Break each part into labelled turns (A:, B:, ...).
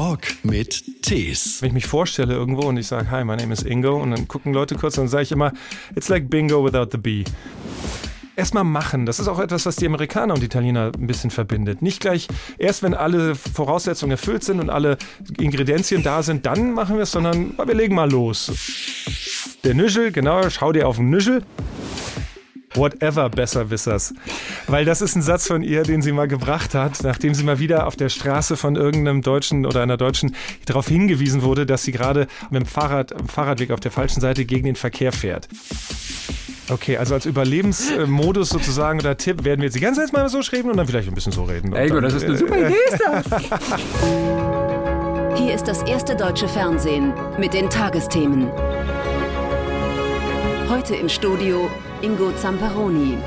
A: Talk mit Tees.
B: Wenn ich mich vorstelle irgendwo und ich sage, hi, my name is Ingo und dann gucken Leute kurz und dann sage ich immer, it's like bingo without the bee. Erstmal machen. Das ist auch etwas, was die Amerikaner und die Italiener ein bisschen verbindet. Nicht gleich erst, wenn alle Voraussetzungen erfüllt sind und alle Ingredienzien da sind, dann machen wir es, sondern wir legen mal los. Der Nüschel, genau, schau dir auf den Nüschel. Whatever Besserwissers. Weil das ist ein Satz von ihr, den sie mal gebracht hat, nachdem sie mal wieder auf der Straße von irgendeinem Deutschen oder einer Deutschen darauf hingewiesen wurde, dass sie gerade mit dem Fahrrad, am Fahrradweg auf der falschen Seite gegen den Verkehr fährt. Okay, also als Überlebensmodus sozusagen oder Tipp werden wir jetzt die ganze Zeit mal so schreiben und dann vielleicht ein bisschen so reden.
C: Ey,
B: dann,
C: das ist eine super Idee, ist das?
D: Hier ist das erste deutsche Fernsehen mit den Tagesthemen. Heute im Studio Ingo Zamperoni.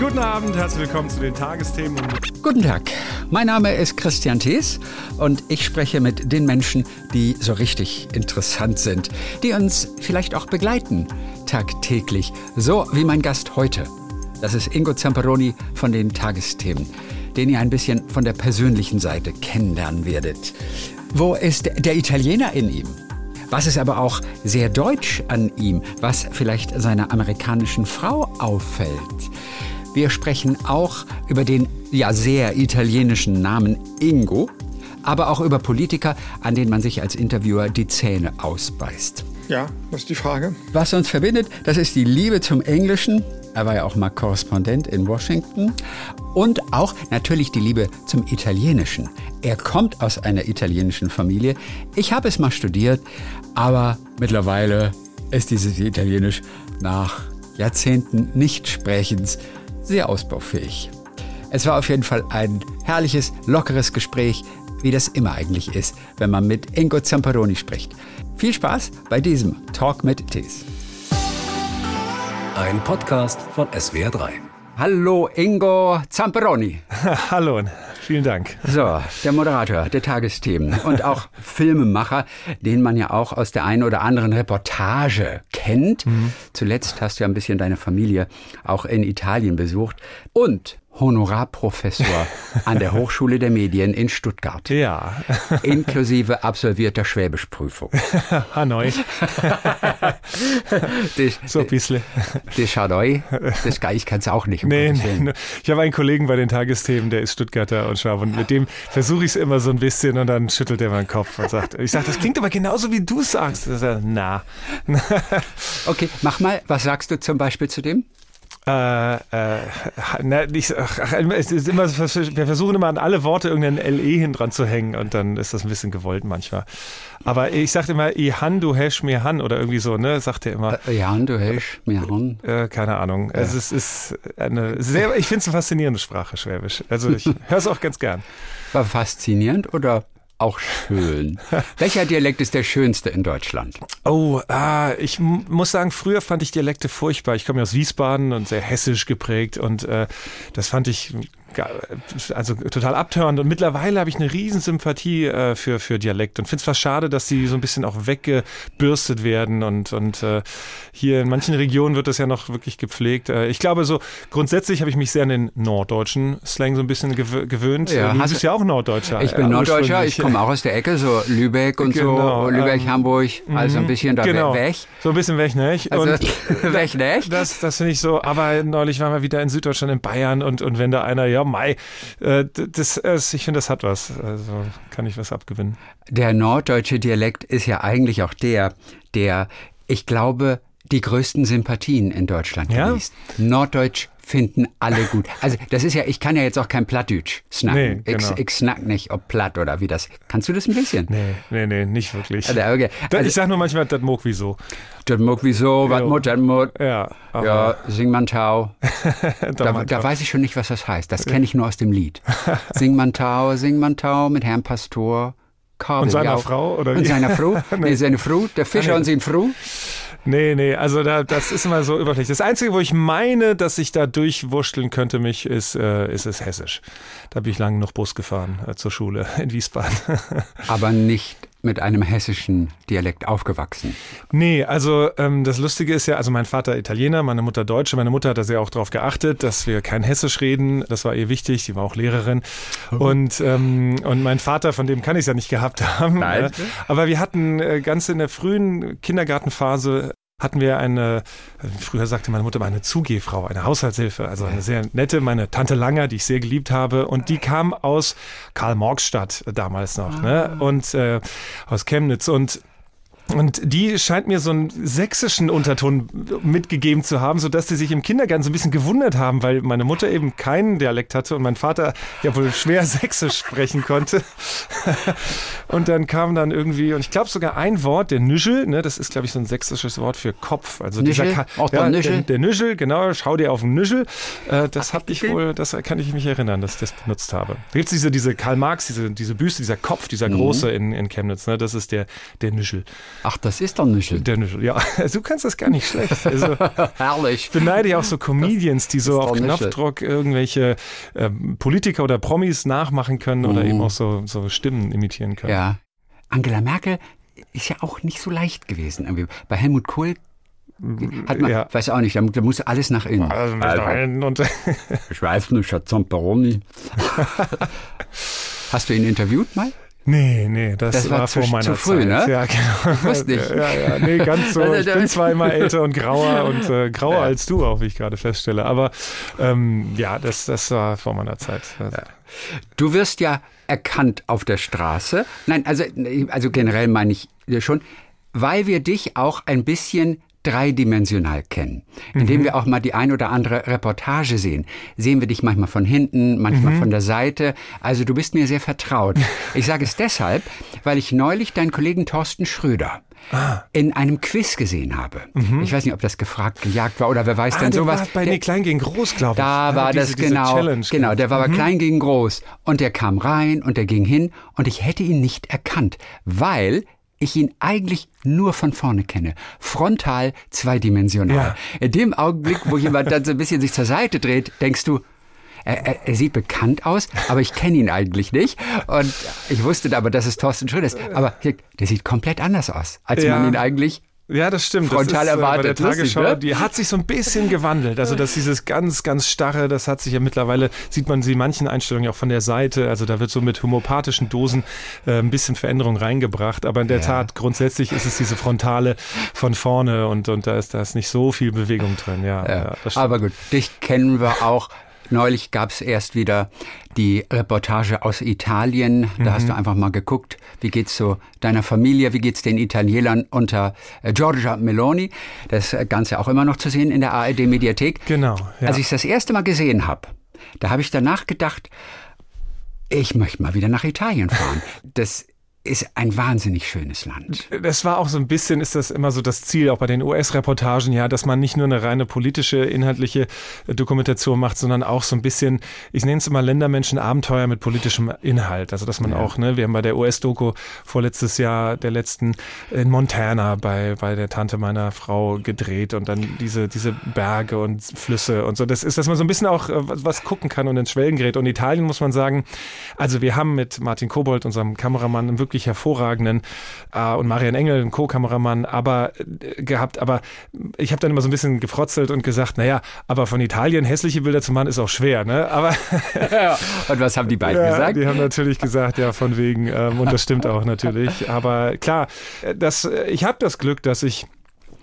B: Guten Abend, herzlich willkommen zu den Tagesthemen.
C: Guten Tag, mein Name ist Christian Thees und ich spreche mit den Menschen, die so richtig interessant sind, die uns vielleicht auch begleiten, tagtäglich, so wie mein Gast heute. Das ist Ingo Zamperoni von den Tagesthemen, den ihr ein bisschen von der persönlichen Seite kennenlernen werdet. Wo ist der Italiener in ihm? Was ist aber auch sehr deutsch an ihm, was vielleicht seiner amerikanischen Frau auffällt? Wir sprechen auch über den ja sehr italienischen Namen Ingo, aber auch über Politiker, an denen man sich als Interviewer die Zähne ausbeißt.
E: Ja, das ist die Frage.
C: Was uns verbindet, das ist die Liebe zum Englischen. Er war ja auch mal Korrespondent in Washington. Und auch natürlich die Liebe zum Italienischen. Er kommt aus einer italienischen Familie. Ich habe es mal studiert, aber mittlerweile ist dieses Italienisch nach Jahrzehnten Nichtsprechens sehr ausbaufähig. Es war auf jeden Fall ein herrliches, lockeres Gespräch, wie das immer eigentlich ist, wenn man mit Ingo Zamperoni spricht. Viel Spaß bei diesem Talk mit Tees.
A: Ein Podcast von SWR3.
C: Hallo Ingo Zamperoni.
B: Hallo, und vielen Dank.
C: So, der Moderator der Tagesthemen und auch Filmemacher, den man ja auch aus der einen oder anderen Reportage kennt. Zuletzt hast du ja ein bisschen deine Familie auch in Italien besucht und Honorarprofessor an der Hochschule der Medien in Stuttgart.
B: Ja,
C: Inklusive absolvierter Schwäbischprüfung.
B: Hanoi,
C: Das,
B: so ein bisschen.
C: das Schadoi, das kann ich kann's auch nicht. um
B: Nee, nee, ich habe einen Kollegen bei den Tagesthemen, der ist Stuttgarter und Schwab und mit dem versuche ich es immer so ein bisschen und dann schüttelt er meinen Kopf und sagt, ich sage, das klingt aber genauso wie du sagst. Er na,
C: Okay, mach mal, was sagst du zum Beispiel zu dem?
B: Äh, äh, na, ich, ach, es ist immer, wir versuchen immer an alle Worte irgendein LE hin dran zu hängen und dann ist das ein bisschen gewollt manchmal. Aber ich sage immer, i han, du hesch mir han oder irgendwie so, ne, sagt er immer.
C: Äh, Ja, du hörst mir an.
B: Äh, keine Ahnung. Also es ist eine sehr, ich finde es eine faszinierende Sprache, Schwäbisch. Also ich höre es auch ganz gern.
C: War faszinierend oder auch schön? Welcher Dialekt ist der schönste in Deutschland?
B: Oh, ah, ich muss sagen, früher fand ich Dialekte furchtbar. Ich komme ja aus Wiesbaden und sehr hessisch geprägt und äh, das fand ich also total abtörend. Und mittlerweile habe ich eine riesen Sympathie äh, für, für Dialekt und finde es fast schade, dass die so ein bisschen auch weggebürstet werden und, und äh, hier in manchen Regionen wird das ja noch wirklich gepflegt. Äh, ich glaube so, grundsätzlich habe ich mich sehr an den norddeutschen Slang so ein bisschen gewö gewöhnt.
C: Ja,
B: Äh, du bist ja auch Norddeutscher.
C: Ich bin
B: äh,
C: Norddeutscher, ich komme auch aus der Ecke, so Lübeck und
B: Genau,
C: so, Lübeck,
B: ähm,
C: Hamburg, also ein bisschen da
B: genau.
C: weg.
B: So ein bisschen weg, ne?
C: Also
B: Und-
C: weg, nicht?
B: Das, das finde ich so, aber neulich waren wir wieder in Süddeutschland, in Bayern und, und wenn da einer, ja, Mai, äh, das, das, ich finde, das hat was. Also kann ich was abgewinnen.
C: Der norddeutsche Dialekt ist ja eigentlich auch der, der, ich glaube, die größten Sympathien in Deutschland
B: Ja?
C: genießt. Norddeutsch finden alle gut. Also das ist ja, ich kann ja jetzt auch kein Plattdeutsch snacken.
B: Nee, genau.
C: ich, ich snack nicht, ob platt oder wie das. Kannst du das ein bisschen?
B: Nee, nee, nee, nicht wirklich.
C: Also, okay. Also-
B: ich sag nur manchmal, das mag wieso.
C: Das mag wieso, was mut, das mut.
B: Ja,
C: Ja, sing man Tau.
B: da
C: Da, weiß ich schon nicht, was das heißt. Das kenne ich nur aus dem Lied. Sing man Tau, sing man Tau mit Herrn Pastor. Kabeljau.
B: Und seiner Frau, oder
C: Und
B: wie?
C: seiner Frau? nee, seine Frau. Der Fischer und seine Frau.
B: Nee, nee, also da, das ist immer so überflüssig. Das Einzige, wo ich meine, dass ich da durchwurschteln könnte, mich, ist, äh, ist es Hessisch. Da bin ich lange noch Bus gefahren äh, zur Schule in Wiesbaden.
C: Aber nicht mit einem hessischen Dialekt aufgewachsen?
B: Nee, also ähm, das Lustige ist ja, also mein Vater Italiener, meine Mutter Deutsche. Meine Mutter hat da sehr auch darauf geachtet, dass wir kein Hessisch reden. Das war ihr wichtig. Sie war auch Lehrerin. Mhm. Und, ähm, und mein Vater, von dem kann ich es ja nicht gehabt haben. Nein. Äh, aber wir hatten äh, ganz in der frühen Kindergartenphase hatten wir eine, früher sagte meine Mutter, eine Zugehfrau, eine Haushaltshilfe, also eine sehr nette, meine Tante Langer, die ich sehr geliebt habe. Und die kam aus Karl-Marx-Stadt damals noch, ne? Ah. Und äh, aus Chemnitz. Und und die scheint mir so einen sächsischen Unterton mitgegeben zu haben, sodass sie sich im Kindergarten so ein bisschen gewundert haben, weil meine Mutter eben keinen Dialekt hatte und mein Vater ja wohl schwer sächsisch sprechen konnte. und dann kam dann irgendwie, und ich glaube sogar ein Wort, der Nüschel, ne, das ist glaube ich so ein sächsisches Wort für Kopf. Also
C: Nüschel? dieser Auch ja,
B: Nüschel? Der, der Nüschel, genau, schau dir auf den Nüschel. Äh, das habe ich wohl, das kann ich mich erinnern, dass ich das benutzt habe. Da gibt es diese, diese Karl Marx, diese, diese Büste, dieser Kopf, dieser mhm. große in, in Chemnitz, ne, das ist der, der Nüschel.
C: Ach, das ist der Nüschel.
B: Der Nüschel, ja. Du kannst das gar nicht schlecht. Also, Herrlich. Ich beneide ja auch so Comedians, die so auf Knopfdruck irgendwelche ähm, Politiker oder Promis nachmachen können mhm. oder eben auch so, so Stimmen imitieren können.
C: Ja. Angela Merkel ist ja auch nicht so leicht gewesen. Bei Helmut Kohl hat man, ja. weiß auch nicht, da, muss alles nach innen. Also, also, und ich weiß nicht, Herr Zamperoni. Hast du ihn interviewt mal?
B: Nee, nee, das, das war, war, vor zu, meiner zu früh, Zeit. Ne? Ja, genau. Wusste nicht. Ja, ja, nee, ganz so. Ich bin zwar immer älter und grauer und äh, grauer ja. als du auch, wie ich gerade feststelle. Aber ähm, ja, das, das war vor meiner Zeit. Ja.
C: Du wirst ja erkannt auf der Straße. Nein, also, also generell meine ich schon, weil wir dich auch ein bisschen dreidimensional kennen, indem mhm. wir auch mal die ein oder andere Reportage sehen. Sehen wir dich manchmal von hinten, manchmal mhm. von der Seite. Also du bist mir sehr vertraut. Ich sage es deshalb, weil ich neulich deinen Kollegen Thorsten Schröder Ah. in einem Quiz gesehen habe. Mhm. Ich weiß nicht, ob das gefragt, gejagt war oder wer weiß ah, denn sowas. War
B: bei der, nee, Klein gegen Groß, glaube ich.
C: Da war diese, das genau. Genau, der war mhm. bei Klein gegen Groß. Und der kam rein und der ging hin und ich hätte ihn nicht erkannt, weil ich ihn eigentlich nur von vorne kenne. Frontal, zweidimensional. Ja. In dem Augenblick, wo jemand dann so ein bisschen sich zur Seite dreht, denkst du, er, er, er sieht bekannt aus, aber ich kenne ihn eigentlich nicht. Und ich wusste aber, dass es Thorsten Schröder ist. Aber der sieht komplett anders aus, als ja. man ihn eigentlich
B: ja, das stimmt.
C: Frontal
B: das
C: ist, erwartet. Äh, bei
B: der Tagesschau, ne? die hat sich so ein bisschen gewandelt. Also dass dieses ganz, ganz starre, das hat sich ja mittlerweile, sieht man sie in manchen Einstellungen auch von der Seite. Also da wird so mit homöopathischen Dosen äh, ein bisschen Veränderung reingebracht. Aber in der ja. Tat, grundsätzlich ist es diese Frontale von vorne und, und da ist da ist nicht so viel Bewegung drin. Ja, ja.
C: ja Aber gut, dich kennen wir auch Neulich gab es erst wieder die Reportage aus Italien. Da mhm. hast du einfach mal geguckt, wie geht's so deiner Familie, wie geht's den Italienern unter äh, Giorgia Meloni. Das Ganze auch immer noch zu sehen in der ARD Mediathek.
B: Genau.
C: Ja. Als ich das erste Mal gesehen habe, da habe ich danach gedacht, ich möchte mal wieder nach Italien fahren. Das ist ein wahnsinnig schönes Land.
B: Das war auch so ein bisschen, ist das immer so das Ziel, auch bei den US-Reportagen, ja, dass man nicht nur eine reine politische, inhaltliche Dokumentation macht, sondern auch so ein bisschen, ich nenne es immer Ländermenschen Abenteuer mit politischem Inhalt. Also, dass man ja. auch, ne, wir haben bei der US-Doku vorletztes Jahr, der letzten in Montana bei, bei der Tante meiner Frau gedreht und dann diese, diese Berge und Flüsse und so. Das ist, dass man so ein bisschen auch äh, was gucken kann und ins Schwelgen gerät. Und Italien muss man sagen, also wir haben mit Martin Kobold, unserem Kameramann, wirklich wirklich hervorragenden äh, und Marian Engel, ein Co-Kameramann, aber äh, gehabt. Aber ich habe dann immer so ein bisschen gefrotzelt und gesagt, naja, aber von Italien hässliche Bilder zu machen ist auch schwer, ne? Aber
C: und was haben die beiden
B: ja,
C: gesagt?
B: Die haben natürlich gesagt, ja, von wegen, ähm, und das stimmt auch natürlich. Aber klar, äh, das, äh, ich habe das Glück, dass ich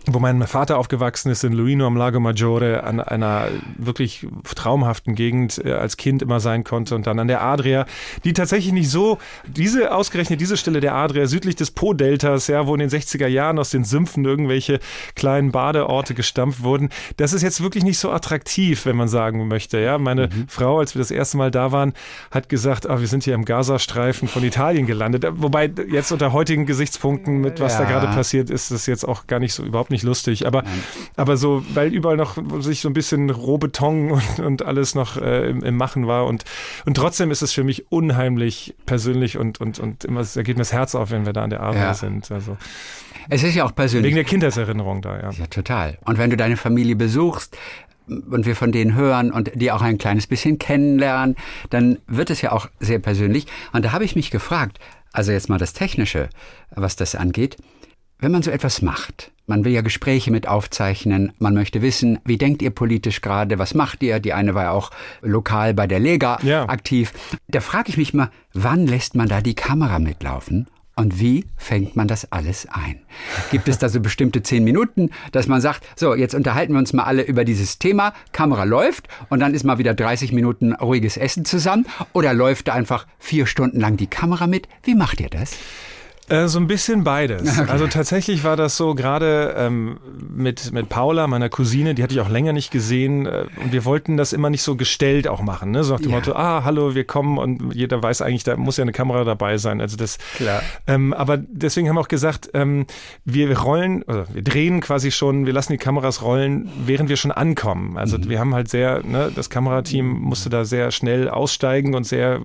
B: wo mein Vater aufgewachsen ist in Luino am Lago Maggiore, an einer wirklich traumhaften Gegend äh, als Kind immer sein konnte und dann an der Adria, die tatsächlich nicht so, diese ausgerechnet diese Stelle der Adria südlich des Po-Deltas, ja, wo in den 60er Jahren aus den Sümpfen irgendwelche kleinen Badeorte gestampft wurden, das ist jetzt wirklich nicht so attraktiv, wenn man sagen möchte, ja. Meine mhm. Frau, als wir das erste Mal da waren, hat gesagt, ah, wir sind hier im Gazastreifen von Italien gelandet, wobei jetzt unter heutigen Gesichtspunkten mit was ja. da gerade passiert, ist das jetzt auch gar nicht so überhaupt nicht lustig, aber, aber so, weil überall noch sich so ein bisschen Rohbeton und, und alles noch äh, im, im, Machen war und, und trotzdem ist es für mich unheimlich persönlich und, und, und immer, da geht mir das Herz auf, wenn wir da an der Arbeit ja. sind. Also.
C: Es ist ja auch persönlich.
B: Wegen der Kindheitserinnerung da, ja.
C: Ja, total. Und wenn du deine Familie besuchst, und wir von denen hören und die auch ein kleines bisschen kennenlernen, dann wird es ja auch sehr persönlich. Und da habe ich mich gefragt, Also jetzt mal das Technische, was das angeht. Wenn man so etwas macht, man will ja Gespräche mit aufzeichnen, man möchte wissen, wie denkt ihr politisch gerade, was macht ihr? Die eine war ja auch lokal bei der Lega
B: Ja.
C: aktiv. Da frage ich mich mal, wann lässt man da die Kamera mitlaufen? Und wie fängt man das alles ein? Gibt es da so bestimmte zehn Minuten, dass man sagt, so, jetzt unterhalten wir uns mal alle über dieses Thema, Kamera läuft und dann ist mal wieder 30 Minuten ruhiges Essen zusammen? Oder läuft da einfach vier Stunden lang die Kamera mit? Wie macht ihr das?
B: Äh, so ein bisschen beides. Also tatsächlich war das so gerade ähm, mit, mit Paula, meiner Cousine, die hatte ich auch länger nicht gesehen äh, und wir wollten das immer nicht so gestellt auch machen. Ne? So nach dem
C: Ja.
B: Motto, ah, hallo, wir kommen und jeder weiß eigentlich, da muss ja eine Kamera dabei sein. Also das,
C: Klar.
B: Ähm, aber deswegen haben wir auch gesagt, ähm, wir rollen, oder wir drehen quasi schon, wir lassen die Kameras rollen, während wir schon ankommen. Also wir haben halt sehr, ne, das Kamerateam musste da sehr schnell aussteigen und sehr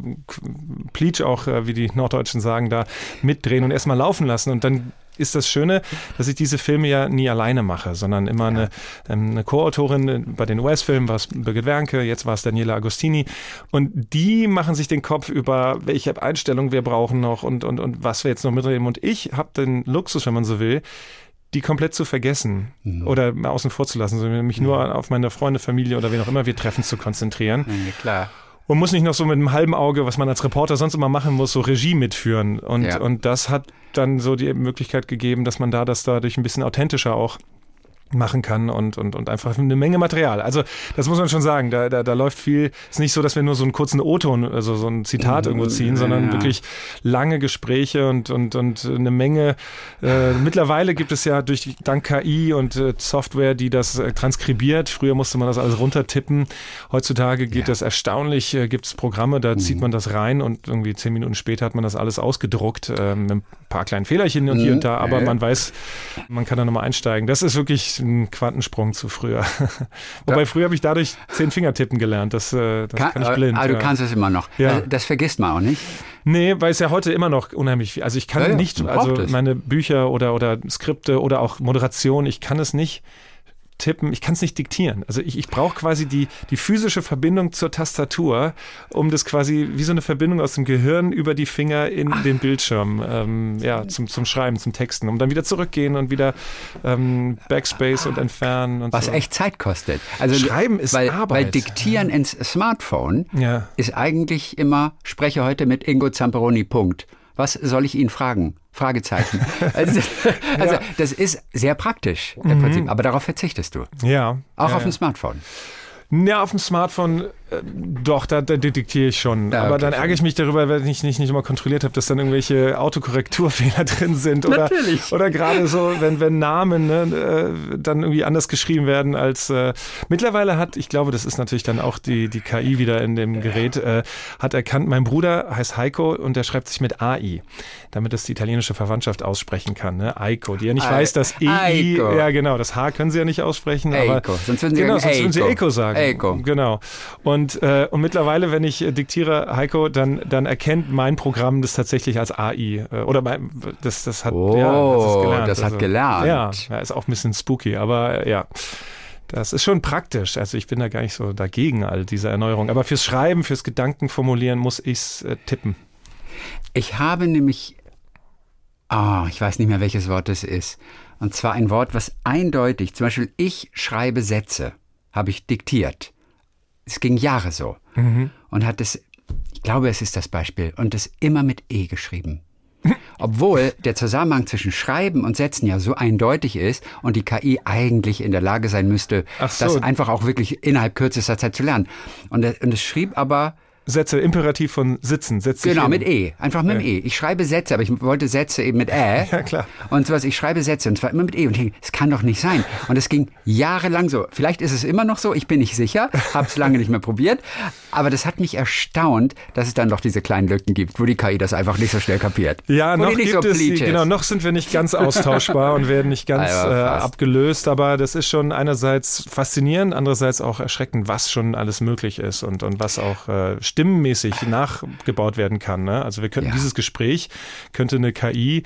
B: pleatsch auch, äh, wie die Norddeutschen sagen, da mitdrehen und erstmal laufen lassen. Und dann ist das Schöne, dass ich diese Filme ja nie alleine mache, sondern immer eine, ähm, eine Co-Autorin. Bei den US-Filmen war es Birgit Wernke, jetzt war es Daniela Agostini. Und die machen sich den Kopf über, welche Einstellung wir brauchen noch und, und, und was wir jetzt noch mitnehmen. Und ich habe den Luxus, wenn man so will, die komplett zu vergessen oder mal außen vor zu lassen, sondern mich nur auf meine Freunde, Familie oder wen auch immer wir treffen zu konzentrieren.
C: Ja, klar.
B: Und muss nicht noch so mit einem halben Auge, was man als Reporter sonst immer machen muss, so Regie mitführen. Und,
C: Ja.
B: und das hat dann so die Möglichkeit gegeben, dass man da das dadurch ein bisschen authentischer auch machen kann und, und, und einfach eine Menge Material. Also das muss man schon sagen, da, da, da läuft viel, es ist nicht so, dass wir nur so einen kurzen O-Ton, also so ein Zitat irgendwo ziehen, sondern
C: Ja.
B: wirklich lange Gespräche und, und, und eine Menge. Äh, mittlerweile gibt es ja durch dank KI und äh, Software, die das äh, transkribiert. Früher musste man das alles runtertippen. Heutzutage geht das erstaunlich, äh, gibt es Programme, da zieht man das rein und irgendwie zehn Minuten später hat man das alles ausgedruckt äh, mit ein paar kleinen Fehlerchen und hier und da, aber
C: Ja.
B: man weiß, man kann da nochmal einsteigen. Das ist wirklich ein Quantensprung zu früher. Wobei früher habe ich dadurch zehn Finger tippen gelernt. Das, äh, das kann, ich blind.
C: Ah, du
B: ja.
C: kannst es immer noch.
B: Ja.
C: Also, Das vergisst man auch nicht.
B: Nee, weil es ja heute immer noch unheimlich viel. Also ich kann
C: Ja,
B: nicht, also meine Bücher oder, oder Skripte oder auch Moderation, ich kann es nicht tippen, ich kann es nicht diktieren. Also ich, ich brauche quasi die, die physische Verbindung zur Tastatur, um das quasi wie so eine Verbindung aus dem Gehirn über die Finger in den Bildschirm, ähm, ja, zum, zum Schreiben, zum Texten, um dann wieder zurückgehen und wieder ähm, Backspace und entfernen und
C: Was
B: so.
C: echt Zeit kostet. Also,
B: Schreiben ist
C: weil,
B: Arbeit.
C: Weil Diktieren ins Smartphone
B: Ja.
C: ist eigentlich immer, spreche heute mit Ingo Zamperoni, Punkt. Was soll ich ihn fragen? Fragezeichen. Also, also das ist sehr praktisch im Prinzip, aber darauf verzichtest du.
B: Ja.
C: Auch
B: ja,
C: auf
B: ja.
C: dem Smartphone.
B: Ja, auf dem Smartphone, doch, da, da diktiere ich schon.
C: Ja,
B: Aber
C: okay,
B: dann ärgere ich mich darüber, wenn ich nicht, nicht immer kontrolliert habe, dass dann irgendwelche Autokorrekturfehler drin sind. Oder,
C: Natürlich.
B: Oder gerade so, wenn, wenn Namen ne, äh, dann irgendwie anders geschrieben werden als. Äh, mittlerweile hat, ich glaube, das ist natürlich dann auch die, die KI wieder in dem Gerät, äh, hat erkannt, mein Bruder heißt Heiko und der schreibt sich mit AI, damit es die italienische Verwandtschaft aussprechen kann. Ne? Aiko, die ja nicht
C: Ai-
B: weiß, dass EI,
C: Aiko.
B: ja genau, das H können sie ja nicht aussprechen. aber,
C: Eiko. Sonst würden sie
B: genau,
C: sagen,
B: sonst würden sie
C: Eiko.
B: Eiko sagen.
C: Eiko.
B: Genau. Und, äh, und mittlerweile, wenn ich äh, diktiere Heiko, dann, dann erkennt mein Programm das tatsächlich als AI. Äh, oder mein, das, das hat,
C: Oh,
B: ja, das, ist gelernt.
C: das hat gelernt.
B: Ja, ja, ist auch ein bisschen spooky, aber äh, ja. Das ist schon praktisch. Also ich bin da gar nicht so dagegen, all diese Erneuerung. Aber fürs Schreiben, fürs Gedankenformulieren muss ich's äh, tippen.
C: Ich habe nämlich, ah, ich weiß nicht mehr, welches Wort es ist. Und zwar ein Wort, was eindeutig, zum Beispiel ich schreibe Sätze, habe ich diktiert. Es ging Jahre so. Und hat es, ich glaube, es ist das Beispiel, und es immer mit E geschrieben. Obwohl der Zusammenhang zwischen Schreiben und Sätzen ja so eindeutig ist und die KI eigentlich in der Lage sein müsste,
B: so.
C: das einfach auch wirklich innerhalb kürzester Zeit zu lernen. Und, und es schrieb aber
B: Sätze, Imperativ von sitzen, setz
C: Genau,
B: hin.
C: mit E. Einfach mit dem E. Ich schreibe Sätze, aber ich wollte Sätze eben mit Ä.
B: Ja, klar.
C: Und sowas, ich schreibe Sätze und zwar immer mit E. Und ich denke, es kann doch nicht sein. Und es ging jahrelang so. Vielleicht ist es immer noch so, ich bin nicht sicher, habe es lange nicht mehr probiert. Aber das hat mich erstaunt, dass es dann doch diese kleinen Lücken gibt, wo die KI das einfach nicht so schnell kapiert.
B: Ja,
C: wo
B: noch gibt
C: so
B: es, genau, noch sind wir nicht ganz austauschbar und werden nicht ganz äh,
C: Aber fast.
B: abgelöst, aber das ist schon einerseits faszinierend, andererseits auch erschreckend, was schon alles möglich ist und, und was auch äh, stimmenmäßig nachgebaut werden kann. Ne? Also wir könnten
C: Ja.
B: dieses Gespräch, könnte eine KI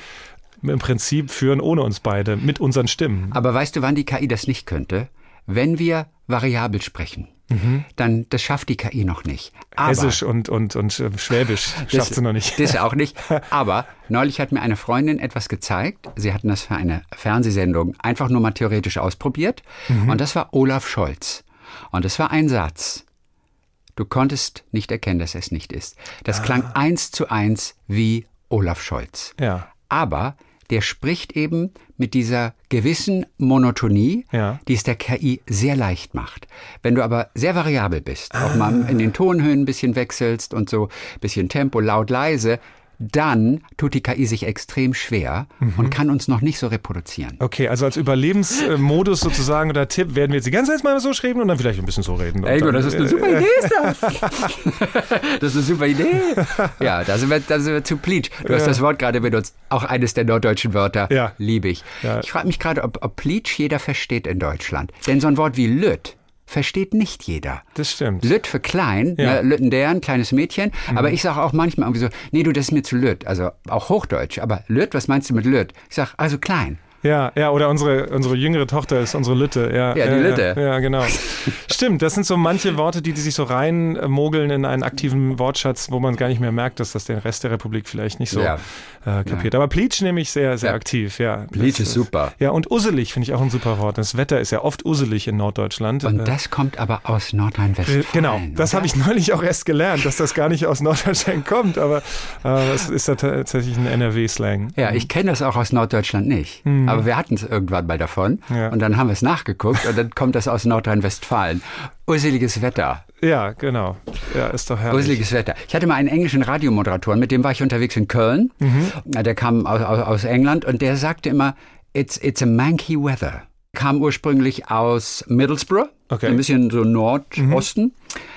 B: im Prinzip führen ohne uns beide, mit unseren Stimmen.
C: Aber weißt du, wann die KI das nicht könnte? Wenn wir variabel sprechen, dann das schafft die KI noch nicht. Aber
B: Hessisch und, und, und äh, Schwäbisch schafft sie noch nicht.
C: Das auch nicht. Aber neulich hat mir eine Freundin etwas gezeigt. Sie hatten das für eine Fernsehsendung einfach nur mal theoretisch ausprobiert.
B: Mhm.
C: Und das war Olaf Scholz. Und es war ein Satz. Du konntest nicht erkennen, dass es nicht ist. Das
B: Ah.
C: klang eins zu eins wie Olaf Scholz.
B: Ja.
C: Aber der spricht eben mit dieser gewissen Monotonie,
B: Ja.
C: die es der KI sehr leicht macht. Wenn du aber sehr variabel bist, auch
B: Ah.
C: mal in den Tonhöhen ein bisschen wechselst und so ein bisschen Tempo, laut, leise, dann tut die KI sich extrem schwer
B: Mhm.
C: und kann uns noch nicht so reproduzieren.
B: Okay, also als Überlebensmodus sozusagen oder Tipp werden wir jetzt die ganze Zeit mal so schreiben und dann vielleicht ein bisschen so reden.
C: Ey, das ist eine
B: äh,
C: super Idee, ist das. das ist eine super Idee. Ja, da sind wir, da sind wir zu Pleach. Du hast das Wort gerade benutzt. Auch eines der norddeutschen Wörter.
B: Ja.
C: Liebe ich.
B: Ja.
C: Ich frage mich gerade, ob, ob Pleach jeder versteht in Deutschland. Denn so ein Wort wie Lütt versteht nicht jeder.
B: Das stimmt.
C: Lütt für klein,
B: Ja. Mhm.
C: ne, Lüttendern, kleines Mädchen. Aber ich sage auch manchmal irgendwie so, nee, du, das ist mir zu Lütt. Also auch Hochdeutsch. Aber Lütt, was meinst du mit Lütt? Ich sage, also klein.
B: Ja, ja, oder unsere, unsere jüngere Tochter ist unsere Lütte. Ja,
C: Ja, die Lütte.
B: Ja, ja, genau. Stimmt, das sind so manche Worte, die, die sich so reinmogeln in einen aktiven Wortschatz, wo man gar nicht mehr merkt, dass das den Rest der Republik vielleicht nicht so
C: Ja.
B: äh, kapiert. Aber Pleach nehme ich sehr, sehr
C: Ja.
B: aktiv. Ja, Das
C: ist super.
B: Ja, und usselig finde ich auch ein super Wort. Das Wetter ist ja oft usselig in Norddeutschland.
C: Und
B: Äh,
C: das kommt aber aus Nordrhein-Westfalen.
B: Genau, das habe ich neulich auch erst gelernt, dass das gar nicht aus Norddeutschland kommt, aber äh, es ist ja tatsächlich ein NRW-Slang.
C: Ja, ich kenne das auch aus Norddeutschland nicht. Aber wir hatten es irgendwann mal davon.
B: Mhm. Ja.
C: Und dann haben wir es nachgeguckt und dann kommt das aus Nordrhein-Westfalen. Urseliges Wetter.
B: Ja, genau. Ja, ist doch herrlich.
C: Urseliges Wetter. Ich hatte mal einen englischen Radiomoderatoren, mit dem war ich unterwegs in Köln.
B: Mhm.
C: Der kam aus, aus, aus England und der sagte immer, it's, it's a manky weather. Kam ursprünglich aus Middlesbrough,
B: Okay.
C: ein bisschen so Nordosten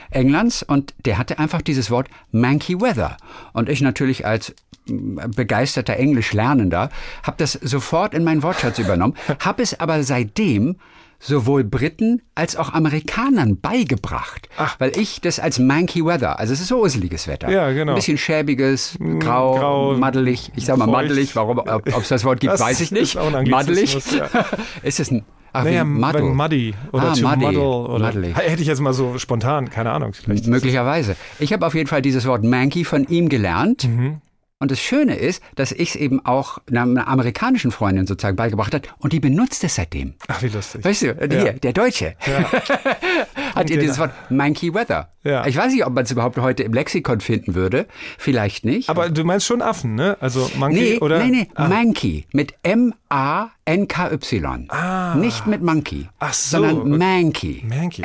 C: Englands und der hatte einfach dieses Wort manky weather. Und ich natürlich als begeisterter Englischlernender habe das sofort in meinen Wortschatz übernommen, habe es aber seitdem sowohl Briten als auch Amerikanern beigebracht, weil ich das als manky weather, also es ist so useliges Wetter,
B: Ja, genau.
C: ein bisschen schäbiges, grau,
B: grau,
C: maddelig, ich sag mal
B: feucht.
C: maddelig, warum, ob es das Wort gibt,
B: Das
C: weiß ich nicht,
B: ist
C: maddelig,
B: Anglizismus, ja.
C: ist es ein, ach,
B: Naja,
C: Maddo.
B: muddy, muddy oder
C: Ah,
B: to
C: muddy.
B: muddle oder
C: Muddelig.
B: hätte ich jetzt mal so spontan, keine Ahnung, vielleicht.
C: Möglicherweise. Ich habe auf jeden Fall dieses Wort Manky von ihm gelernt.
B: Mhm.
C: Und das Schöne ist, dass ich es eben auch einer amerikanischen Freundin sozusagen beigebracht hat und die benutzt es seitdem.
B: Ach, wie lustig.
C: Weißt du, hier, der Deutsche hat ihr dieses Wort Manky Weather.
B: Ja.
C: Ich weiß nicht, ob man es überhaupt heute im Lexikon finden würde. Vielleicht nicht.
B: Aber du meinst schon Affen, ne? Also Monkey
C: nee,
B: oder?
C: nee, nee,
B: Ah,
C: Manky mit M-A-N-K-Y. Nicht mit Monkey,
B: Ach so,
C: sondern
B: okay.
C: Manky.
B: Manky.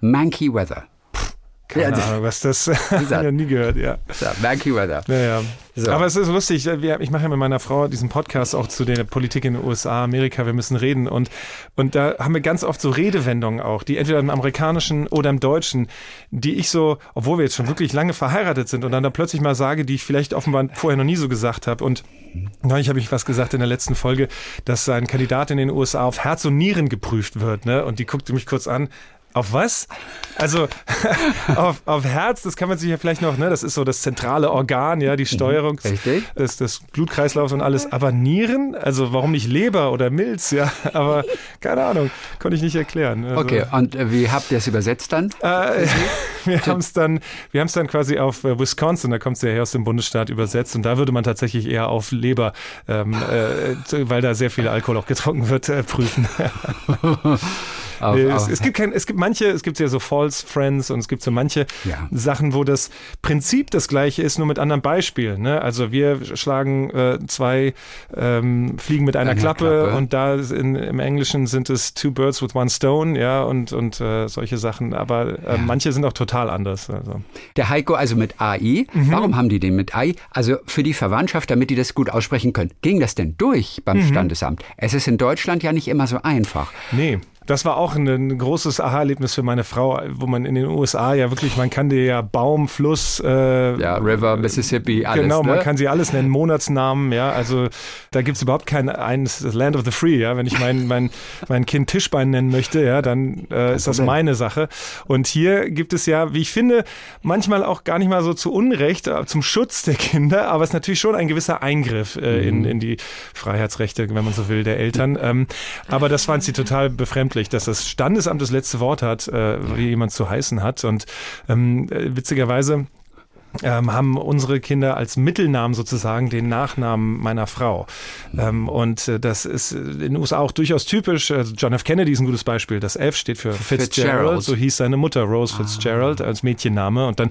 C: Manky Weather.
B: Keine
C: Ja,
B: Ahnung, was das hab ich noch nie gehört, ja.
C: So, Manky Weather.
B: Ja, ja.
C: So.
B: Aber es ist lustig, wir- ich mache ja mit meiner Frau diesen Podcast auch zu der Politik in den USA, Amerika, wir müssen reden und, und da haben wir ganz oft so Redewendungen auch, die entweder im amerikanischen oder im deutschen, die ich so, obwohl wir jetzt schon wirklich lange verheiratet sind und dann da plötzlich mal sage, die ich vielleicht offenbar vorher noch nie so gesagt habe und neulich habe ich was gesagt in der letzten Folge, dass ein Kandidat in den USA auf Herz und Nieren geprüft wird, ne? Und die guckte mich kurz an, auf was? Also auf, auf Herz, das kann man sich ja vielleicht noch, ne? Das ist so das zentrale Organ, ja, die Steuerung
C: Richtig.
B: des, des Blutkreislaufs und alles. Aber Nieren, also warum nicht Leber oder Milz, ja? Aber keine Ahnung, konnte ich nicht erklären. Also,
C: Okay, und äh, wie habt ihr es übersetzt dann?
B: Äh, wir haben es dann, wir haben es dann quasi auf äh, Wisconsin, da kommt es ja her aus dem Bundesstaat übersetzt und da würde man tatsächlich eher auf Leber, ähm, äh, weil da sehr viel Alkohol auch getrunken wird, äh, prüfen.
C: Auf,
B: Nee,
C: auf,
B: es, es gibt kein, es gibt manche, es gibt ja so False Friends und es gibt so manche
C: Ja.
B: Sachen, wo das Prinzip das gleiche ist, nur mit anderen Beispielen. Ne? Also wir schlagen äh, zwei ähm, Fliegen mit einer
C: Einer
B: Klappe,
C: Klappe.
B: und da in, im Englischen sind es Two Birds with One Stone, ja und und äh, solche Sachen. Aber äh, manche sind auch total anders. Also.
C: Der Heiko also mit AI.
B: Mhm.
C: Warum haben die den mit AI? Also für die Verwandtschaft, damit die das gut aussprechen können. Ging das denn durch beim
B: Mhm.
C: Standesamt? Es ist in Deutschland ja nicht immer so einfach.
B: Nee. Das war auch ein, ein großes Aha-Erlebnis für meine Frau, wo man in den USA ja wirklich, man kann dir ja Baum, Fluss, äh,
C: Ja, River, Mississippi, alles.
B: Genau, man
C: ne?
B: kann sie alles nennen, Monatsnamen, ja. Also da gibt's überhaupt kein eines Land of the Free, ja. Wenn ich mein, mein, mein Kind Tischbein nennen möchte, ja, dann äh, ist das meine Sache. Und hier gibt es ja, wie ich finde, manchmal auch gar nicht mal so zu Unrecht, äh, zum Schutz der Kinder, aber es ist natürlich schon ein gewisser Eingriff äh, in, in die Freiheitsrechte, wenn man so will, der Eltern. Ähm, aber das fand sie total befremdlich. Selbstverständlich, dass das Standesamt das letzte Wort hat, äh, wie jemand zu heißen hat. Und ähm, äh, witzigerweise ähm, haben unsere Kinder als Mittelnamen sozusagen den Nachnamen meiner Frau. Ähm, und äh, das ist in den USA auch durchaus typisch. Also John F. Kennedy ist ein gutes Beispiel. Das F steht für Fitzgerald.
C: Fitzgerald.
B: So hieß seine Mutter Rose Fitzgerald als Mädchenname. Und dann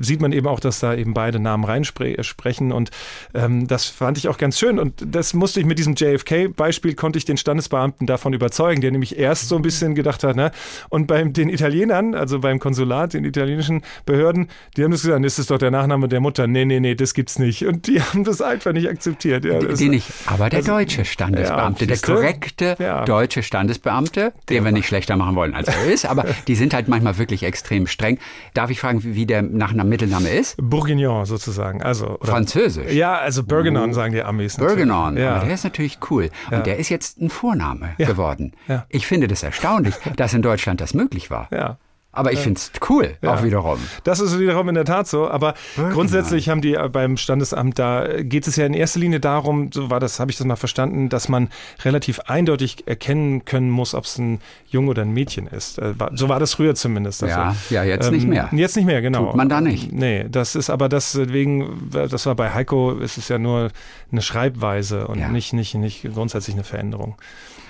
B: sieht man eben auch, dass da eben beide Namen reinsprechen. Und ähm, das fand ich auch ganz schön. Und das musste ich mit diesem JFK-Beispiel konnte ich den Standesbeamten davon überzeugen, der nämlich erst so ein bisschen gedacht hat, ne? Und bei den Italienern, also beim Konsulat, den italienischen Behörden, die haben das gesagt, das ist doch der Nachname der Mutter. Nee, nee, nee, das gibt's nicht. Und die haben das einfach nicht akzeptiert. Ja,
C: Die nicht, aber der
B: also-
C: deutsche Standesbeamte,
B: Ja,
C: der korrekte
B: Ja.
C: deutsche Standesbeamte, den wir nicht schlechter machen wollen, als er ist, aber die sind halt manchmal wirklich extrem streng. Darf ich fragen, wie der Nachname Mittelname ist?
B: Bourguignon sozusagen. Also,
C: Französisch.
B: Ja, also Bergenon sagen die Amis.
C: Bergenon,
B: Ja.
C: aber der ist natürlich cool. Und der ist jetzt ein Vorname geworden. Ich finde das erstaunlich, dass in Deutschland das möglich war.
B: ja.
C: Aber ich finde es cool, auch wiederum.
B: Das ist wiederum in der Tat so, aber grundsätzlich haben die äh, beim Standesamt da äh, geht es ja in erster Linie darum, so war das, habe ich das mal verstanden, dass man relativ eindeutig erkennen können muss, ob es ein Junge oder ein Mädchen ist. Äh, So war das früher zumindest. Also,
C: Ja, ja, jetzt nicht mehr.
B: Jetzt nicht mehr, genau.
C: Tut man da nicht.
B: Nee, das ist aber deswegen, das war bei Heiko, ist es ja nur eine Schreibweise und
C: Ja.
B: nicht, nicht, nicht grundsätzlich eine Veränderung.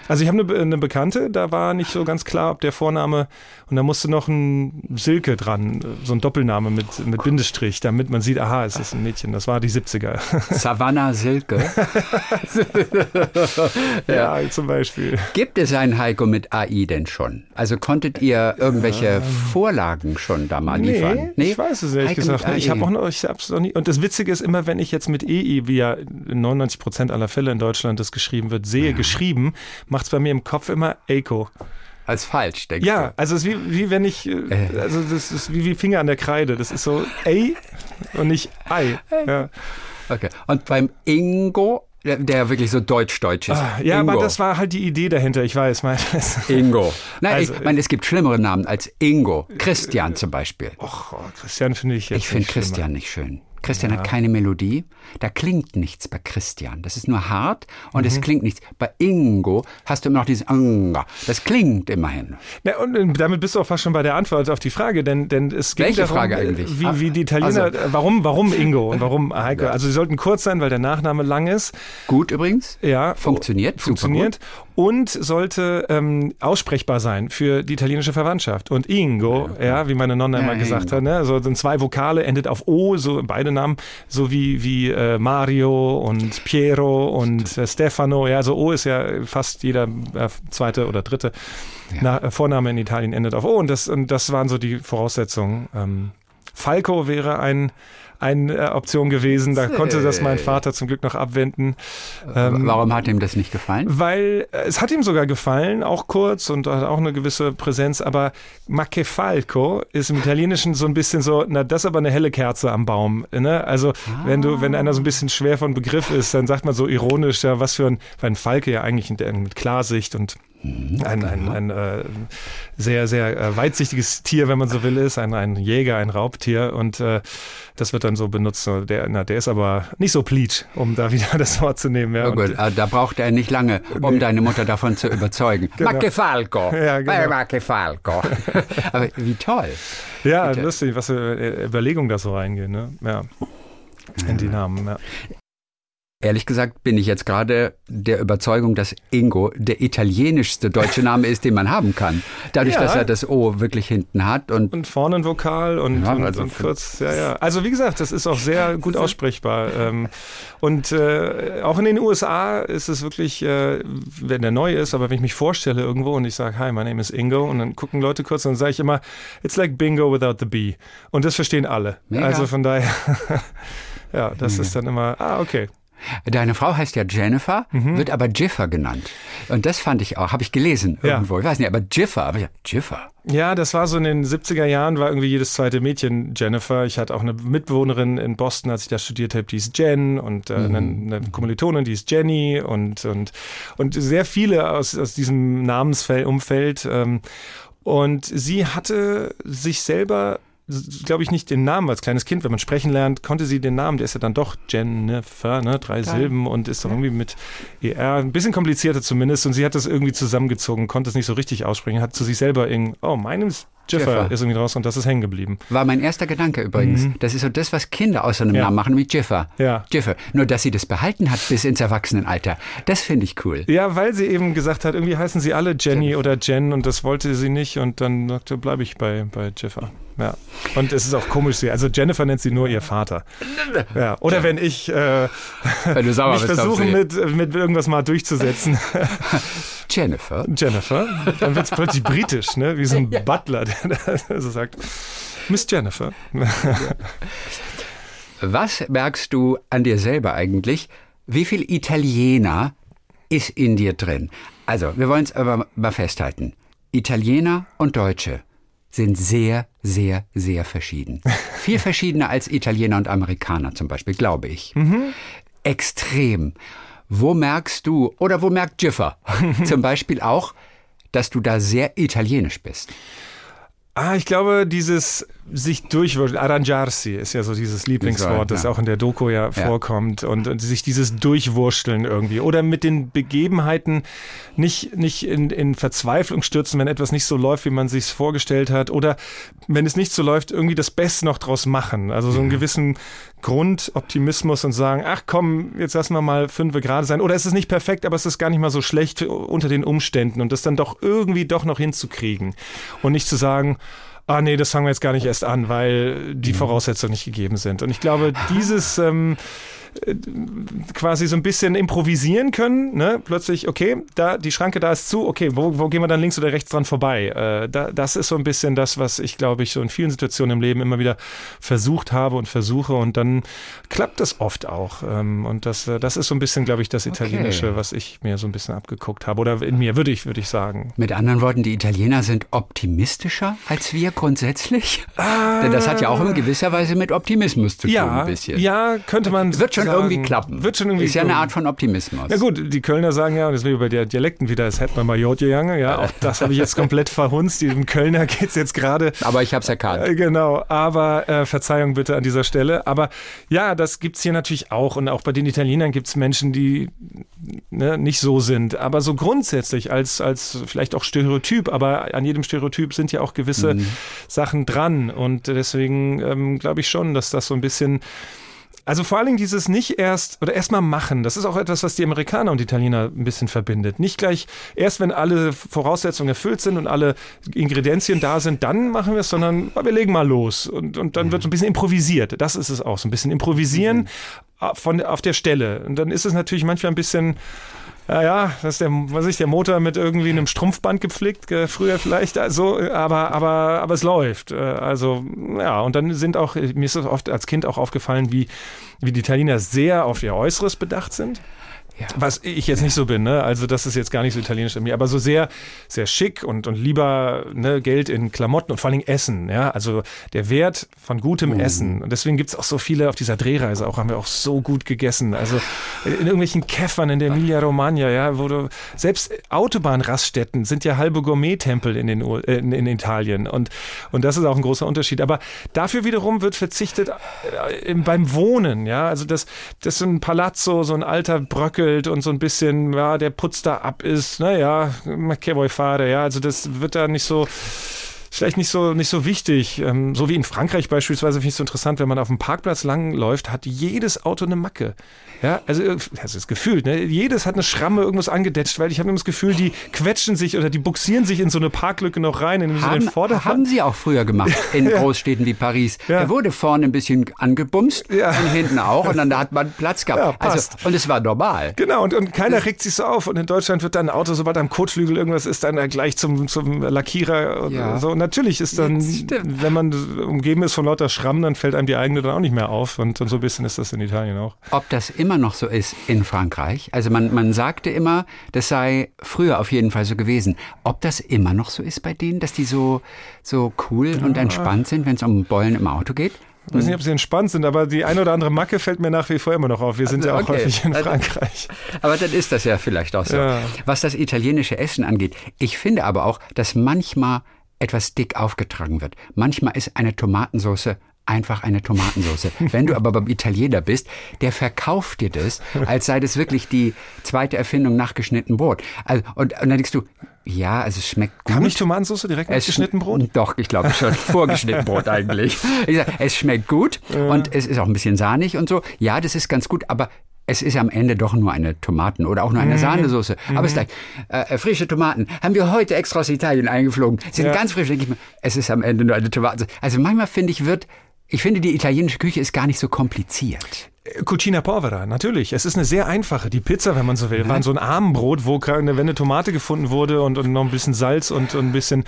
B: Also ich habe eine, eine Bekannte, da war nicht so ganz klar, ob der Vorname und da musste noch ein Silke dran, so ein Doppelname mit, mit Bindestrich, damit man sieht, aha, es ist ein Mädchen. Das war die 70er.
C: Savannah Silke.
B: ja, zum Beispiel.
C: Gibt es einen Heiko mit AI denn schon? Also konntet ihr irgendwelche Vorlagen schon da mal liefern?
B: ich weiß es ehrlich
C: Heiko
B: gesagt. Ich habe auch noch, ich hab's noch nie. Und das Witzige ist immer, wenn ich jetzt mit EI, wie ja in 99 Prozent aller Fälle in Deutschland das geschrieben wird, sehe, geschrieben, macht es bei mir im Kopf immer Eiko.
C: Als falsch, denkst
B: Ja, also es ist wie, wie wenn ich, äh, also das ist wie, wie Finger an der Kreide. Das ist so Ei und nicht Ei. Ja,
C: du? Okay. Und beim Ingo, der, der wirklich so deutsch-deutsch ist.
B: Ah, ja
C: Ingo.
B: aber das war halt die Idee dahinter, ich weiß. Mein,
C: Ingo. Nein,
B: Also,
C: ich meine, es gibt schlimmere Namen als Ingo. Christian zum Beispiel.
B: Och, oh, Christian finde ich jetzt
C: Ich finde. Christian nicht schön. Christian hat keine Melodie. Da klingt nichts bei Christian. Das ist nur hart und
B: Mhm.
C: es klingt nichts. Bei Ingo hast du immer noch dieses Anga. Das klingt immerhin.
B: Na, und äh, damit bist du auch fast schon bei der Antwort auf die Frage, denn, denn es ging
C: Welche
B: darum,
C: Frage
B: äh,
C: eigentlich?
B: Wie, wie die Italiener,
C: Also-
B: warum, warum Ingo und warum Heiko? Also sie sollten kurz sein, weil der Nachname lang ist.
C: Gut übrigens.
B: Ja,
C: Funktioniert.
B: funktioniert und sollte ähm, aussprechbar sein für die italienische Verwandtschaft. Und Ingo, ja, wie meine Nonna immer
C: Ja,
B: gesagt
C: Ingo.
B: hat, ne, so sind zwei Vokale, endet auf O, so beide Namen, so wie, wie äh, Mario und Piero und äh, Stefano. Ja, so O ist ja fast jeder äh, zweite oder dritte Na, äh, Vorname in Italien endet auf O. Und das, und das waren so die Voraussetzungen. Ähm, Falco wäre ein eine äh, Option gewesen. Da konnte das mein Vater zum Glück noch abwenden. Ähm.
C: Warum hat ihm das nicht gefallen?
B: weil äh, es hat ihm sogar gefallen, auch kurz und hat auch eine gewisse Präsenz, aber Macefalco ist im Italienischen so ein bisschen so, na, das ist aber eine helle Kerze am Baum. Ne? Also, wenn du, wenn einer so ein bisschen schwer von Begriff ist, dann sagt man so ironisch, ja, was für ein, weil ein Falke ja eigentlich mit Klarsicht und ein, ein, ein äh, sehr, sehr äh, weitsichtiges Tier, wenn man so will, ist. Ein, ein Jäger, ein Raubtier. Und äh, das wird dann so benutzt. Der, na, der ist aber nicht so pleatsch, um da wieder das Wort zu nehmen. Ja.
C: Oh gut, äh, da braucht er nicht lange, um deine Mutter davon zu überzeugen.
B: Genau.
C: Macefalco.
B: Ja, genau.
C: Macefalco. Aber wie toll.
B: ja,
C: bitte.
B: lustig, was für äh, Überlegungen da so reingehen. Ne? Ja. In die Namen. Ja.
C: Ehrlich gesagt bin ich jetzt gerade der Überzeugung, dass Ingo der italienischste deutsche Name ist, den man haben kann. Dadurch,
B: Ja.
C: dass er das O wirklich hinten hat und
B: Und vorne ein Vokal und,
C: Ja,
B: und,
C: also
B: und kurz, ja, ja. Also wie gesagt, das ist auch sehr gut aussprechbar. Ähm, und äh, auch in den USA ist es wirklich, äh, wenn der neu ist, aber wenn ich mich vorstelle irgendwo und ich sage, hi, my name is Ingo und dann gucken Leute kurz und dann sage ich immer, it's like bingo without the B. Und das verstehen alle.
C: Mega.
B: Also von daher, ja, das ist dann immer, ah, okay.
C: Deine Frau heißt ja Jennifer,
B: Mhm.
C: wird aber Jiffer genannt. Und das fand ich auch, habe ich gelesen
B: Ja.
C: irgendwo. Ich weiß nicht, aber Jiffer, aber ja, Jiffer.
B: Ja, das war so in den 70er Jahren, war irgendwie jedes zweite Mädchen Jennifer. Ich hatte auch eine Mitbewohnerin in Boston, als ich da studiert habe, die ist Jen und äh, eine, eine Kommilitonin, die ist Jenny und, und, und sehr viele aus, aus diesem Namensumfeld. Ähm, und sie hatte sich selber glaube ich, nicht den Namen als kleines Kind. Wenn man sprechen lernt, konnte sie den Namen, der ist ja dann doch Jennifer, ne? drei Geil. Silben und ist doch irgendwie mit ER, ein bisschen komplizierter zumindest. Und sie hat das irgendwie zusammengezogen, konnte es nicht so richtig aussprechen, hat zu sich selber irgendwie, oh, meinem ist Jiffer ist irgendwie draus und das ist hängen geblieben.
C: War mein erster Gedanke übrigens. Mhm. Das ist so das, was Kinder aus so einem ja. Namen machen, wie Jiffer.
B: Ja.
C: Jiffer. Nur, dass sie das behalten hat bis ins Erwachsenenalter. Das finde ich cool.
B: Ja, weil sie eben gesagt hat, irgendwie heißen sie alle Jenny Jenny. oder Jen und das wollte sie nicht und dann sagte, bleibe ich bei, bei Jiffer. Ja. Und es ist auch komisch, also Jennifer nennt sie nur ihr Vater. Ja. Oder ja. wenn ich äh, wenn du mich versuche, mit, mit irgendwas mal durchzusetzen.
C: Jennifer.
B: Jennifer. Dann wird es plötzlich britisch, ne? wie so ein ja. Butler, der so sagt, Miss Jennifer.
C: Was merkst du an dir selber eigentlich? Wie viel Italiener ist in dir drin? Also, wir wollen es aber mal festhalten. Italiener und Deutsche sind sehr, sehr, sehr verschieden. Viel verschiedener als Italiener und Amerikaner zum Beispiel, glaube ich. Mhm. Extrem. Wo merkst du, oder wo merkt Jiffer zum Beispiel auch, dass du da sehr italienisch bist?
B: Ah, ich glaube, dieses sich durchwurschteln, arrangiarsi ist ja so dieses Lieblingswort, das ja. auch in der Doku ja, ja. vorkommt. Und, und, sich dieses Durchwurschteln irgendwie. Oder mit den Begebenheiten nicht, nicht in, in Verzweiflung stürzen, wenn etwas nicht so läuft, wie man sich vorgestellt hat. Oder wenn es nicht so läuft, irgendwie das Beste noch draus machen. Also so einen gewissen Grundoptimismus und sagen, ach komm, jetzt lassen wir mal fünf gerade sein. Oder es ist nicht perfekt, aber es ist gar nicht mal so schlecht unter den Umständen. Und das dann doch irgendwie doch noch hinzukriegen. Und nicht zu sagen, ah nee, das fangen wir jetzt gar nicht erst an, weil die mhm. Voraussetzungen nicht gegeben sind. Und ich glaube, dieses ähm, quasi so ein bisschen improvisieren können. Ne? Plötzlich, okay, da die Schranke da ist zu, okay, wo, wo gehen wir dann links oder rechts dran vorbei? Äh, da, das ist so ein bisschen das, was ich, glaube ich, so in vielen Situationen im Leben immer wieder versucht habe und versuche und dann klappt das oft auch. Ähm, und das, äh, das ist so ein bisschen, glaube ich, das Italienische, okay. was ich mir so ein bisschen abgeguckt habe. Oder in mir, würde ich, würde ich sagen.
C: Mit anderen Worten, die Italiener sind optimistischer als wir grundsätzlich? Denn das hat ja auch in gewisser Weise mit Optimismus zu tun,
B: ja,
C: ein bisschen.
B: Ja, könnte man.
C: Wird schon sagen, irgendwie klappen.
B: Wird schon irgendwie
C: Ist ja eine Art von Optimismus.
B: Ja gut, die Kölner sagen ja, und das will bei der Dialekten wieder, es hätte man mal Jod gegangen, ja, auch das habe ich jetzt komplett verhunzt. Dem Kölner geht es jetzt gerade.
C: Aber ich habe es erkannt.
B: Äh, genau, aber äh, Verzeihung bitte an dieser Stelle. Aber ja, das gibt es hier natürlich auch. Und auch bei den Italienern gibt es Menschen, die ne, nicht so sind. Aber so grundsätzlich als, als vielleicht auch Stereotyp, aber an jedem Stereotyp sind ja auch gewisse mhm. Sachen dran. Und deswegen ähm, glaube ich schon, dass das so ein bisschen also vor allen Dingen dieses nicht erst oder erst mal machen. Das ist auch etwas, was die Amerikaner und die Italiener ein bisschen verbindet. Nicht gleich erst, wenn alle Voraussetzungen erfüllt sind und alle Ingredienzien da sind, dann machen wir es, sondern wir legen mal los. Und, und dann mhm. wird so ein bisschen improvisiert. Das ist es auch. So ein bisschen improvisieren mhm. Von, auf der Stelle. Und dann ist es natürlich manchmal ein bisschen ja, ja, das ist der, was ich, der Motor mit irgendwie einem Strumpfband gepflegt, früher vielleicht, also, aber, aber, aber es läuft. Äh, also, ja, und dann sind auch, mir ist es oft als Kind auch aufgefallen, wie, wie die Italiener sehr auf ihr Äußeres bedacht sind. Ja. Was ich jetzt nicht so bin, ne? Also das ist jetzt gar nicht so italienisch an mir, aber so sehr, sehr schick und, und lieber ne, Geld in Klamotten und vor allem Essen, ja. Also der Wert von gutem mm. Essen. Und deswegen gibt es auch so viele auf dieser Drehreise, auch haben wir auch so gut gegessen. Also in irgendwelchen Käffern in der Emilia Romagna, ja, wo du selbst Autobahnraststätten sind ja halbe Gourmet-Tempel in, den, äh, in, in Italien. Und, und das ist auch ein großer Unterschied. Aber dafür wiederum wird verzichtet äh, beim Wohnen, ja. Also das, das ist so ein Palazzo, so ein alter Bröckel gewackelt und so ein bisschen, ja, der Putz da ab ist, naja, fare, ja, also das wird da nicht so vielleicht nicht so, nicht so wichtig. Ähm, so wie in Frankreich beispielsweise finde ich es so interessant, wenn man auf dem Parkplatz langläuft, hat jedes Auto eine Macke. Ja, also äh, das ist gefühlt, ne? Jedes hat eine Schramme irgendwas angedetscht, weil ich habe immer das Gefühl, die quetschen sich oder die buxieren sich in so eine Parklücke noch rein, in
C: haben,
B: den
C: Vorderrad. Haben sie auch früher gemacht in ja. Großstädten wie Paris. Ja. Da wurde vorne ein bisschen angebumst ja. und hinten auch und dann da hat man Platz gehabt. Also, und es war normal.
B: Genau, und, und keiner regt sich so auf. Und in Deutschland wird dann ein Auto, sobald am Kotflügel irgendwas ist, dann gleich zum, zum Lackierer und so. Und natürlich ist dann, wenn man umgeben ist von lauter Schrammen, dann fällt einem die eigene dann auch nicht mehr auf. Und, und so ein bisschen ist das in Italien auch.
C: Ob das immer noch so ist in Frankreich? Also man, man sagte immer, das sei früher auf jeden Fall so gewesen. Ob das immer noch so ist bei denen, dass die so, so cool ja. und entspannt sind, wenn es um Beulen im Auto geht?
B: Ich weiß nicht, ob sie entspannt sind, aber die eine oder andere Macke fällt mir nach wie vor immer noch auf. Wir sind also, ja auch okay. häufig in also, Frankreich.
C: Aber dann ist das ja vielleicht auch so. Ja. Was das italienische Essen angeht, ich finde aber auch, dass manchmal etwas dick aufgetragen wird. Manchmal ist eine Tomatensauce einfach eine Tomatensauce. Wenn du aber beim Italiener bist, der verkauft dir das, als sei das wirklich die zweite Erfindung nach geschnittenem Brot. Also, und, und dann denkst du, ja, also es schmeckt gut.
B: Kam nicht Tomatensauce direkt mit
C: Es
B: geschnittenem Brot?
C: Doch, ich glaube schon. Vorgeschnitten Brot eigentlich. Ich sag, es schmeckt gut und es ist auch ein bisschen sahnig und so. Ja, das ist ganz gut, aber es ist am Ende doch nur eine Tomaten- oder auch nur
B: Mhm.
C: eine Sahnesoße. Aber es ist gleich, äh, frische Tomaten haben wir heute extra aus Italien eingeflogen. Sind
B: Ja.
C: ganz frisch. Denke ich mir, es ist am Ende nur eine Tomatensauce. Also manchmal finde ich, wird, ich finde, die italienische Küche ist gar nicht so kompliziert.
B: Cucina Povera, natürlich. Es ist eine sehr einfache. Die Pizza, wenn man so will, war so ein Armenbrot, wo eine Tomate gefunden wurde und, und noch ein bisschen Salz und, und ein bisschen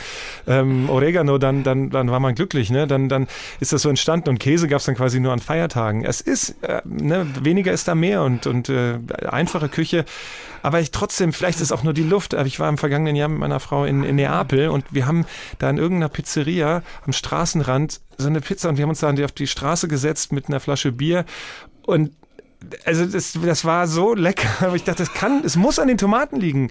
B: ähm, Oregano, dann, dann, dann war man glücklich. Ne? Dann, dann ist das so entstanden und Käse gab es dann quasi nur an Feiertagen. Es ist, äh, ne, weniger ist da mehr und, und äh, einfache Küche. Aber ich trotzdem, vielleicht ist es auch nur die Luft. Aber ich war im vergangenen Jahr mit meiner Frau in, in Neapel und wir haben da in irgendeiner Pizzeria am Straßenrand so eine Pizza und wir haben uns da auf die Straße gesetzt mit einer Flasche Bier und also das, das war so lecker, aber ich dachte, das kann, es muss an den Tomaten liegen,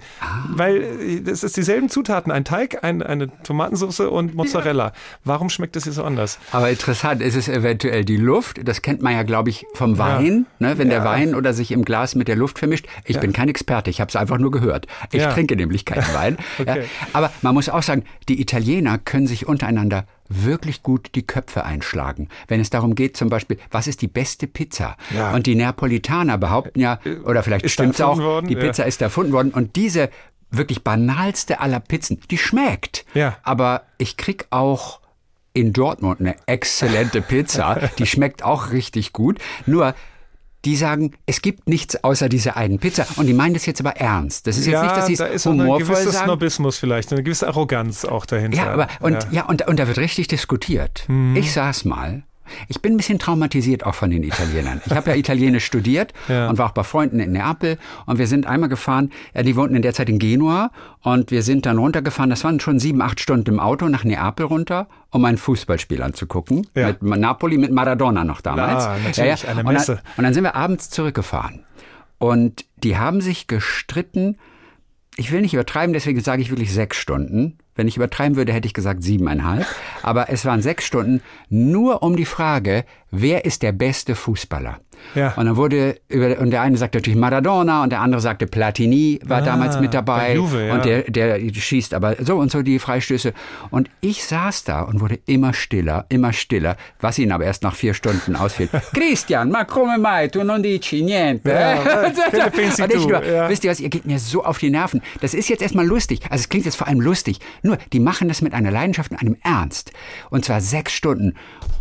B: weil äh, das ist dieselben Zutaten, ein Teig, ein, eine Tomatensauce und Mozzarella. Warum schmeckt das hier so anders?
C: Aber interessant ist es eventuell die Luft. Das kennt man ja, glaube ich, vom Wein, ne? wenn der
B: Ja.
C: Wein oder sich im Glas mit der Luft vermischt. Ich bin kein Experte, ich habe es einfach nur gehört. Ich
B: Ja.
C: trinke nämlich keinen Wein. ja.
B: Okay.
C: Aber man muss auch sagen, die Italiener können sich untereinander wirklich gut die Köpfe einschlagen. Wenn es darum geht, zum Beispiel, was ist die beste Pizza?
B: Ja.
C: Und die Neapolitaner behaupten ja, oder vielleicht
B: Ist da
C: stimmt's auch,
B: worden?
C: die
B: Ja.
C: Pizza ist erfunden worden. Und diese wirklich banalste aller Pizzen, die schmeckt.
B: Ja.
C: Aber ich krieg auch in Dortmund eine exzellente Pizza. Die schmeckt auch richtig gut. Nur, die sagen, es gibt nichts außer dieser einen Pizza. Und die meinen das jetzt aber ernst. Das ist jetzt nicht, dass sie
B: da
C: es
B: ist auch ein gewisser. Snobismus vielleicht, eine gewisse Arroganz auch dahinter.
C: Ja, aber und
B: ja. Mhm.
C: ja, und, und da wird richtig diskutiert. Ich saß mal. Ich bin ein bisschen traumatisiert auch von den Italienern. Ich habe ja Italienisch studiert
B: Ja.
C: und war auch bei Freunden in Neapel und wir sind einmal gefahren, ja, die wohnten in der Zeit in Genua und wir sind dann runtergefahren, das waren schon sieben, acht Stunden im Auto nach Neapel runter, um ein Fußballspiel anzugucken.
B: Ja.
C: Mit Napoli, mit Maradona noch damals.
B: Ah, natürlich, eine
C: Und
B: Messe.
C: dann, und dann sind wir abends zurückgefahren. Und die haben sich gestritten, ich will nicht übertreiben, deswegen sage ich wirklich sechs Stunden. Wenn ich übertreiben würde, hätte ich gesagt siebeneinhalb. Aber es waren sechs Stunden nur um die Frage, wer ist der beste Fußballer?
B: Ja.
C: Und dann wurde über, und der eine sagte natürlich Maradona und der andere sagte Platini war
B: Ah,
C: damals mit dabei
B: bei Juve, ja.
C: und der der schießt aber so und so die Freistöße und ich saß da und wurde immer stiller, immer stiller, was ihn aber erst nach vier Stunden ausfiel. Christian, ma come mai tu non dici niente?
B: Ja, ne pensi
C: und ich
B: tu?
C: nur, wisst ihr was, ihr geht mir so auf die Nerven. Das ist jetzt erstmal lustig. Also es klingt jetzt vor allem lustig. Nur, die machen das mit einer Leidenschaft und einem Ernst. Und zwar sechs Stunden.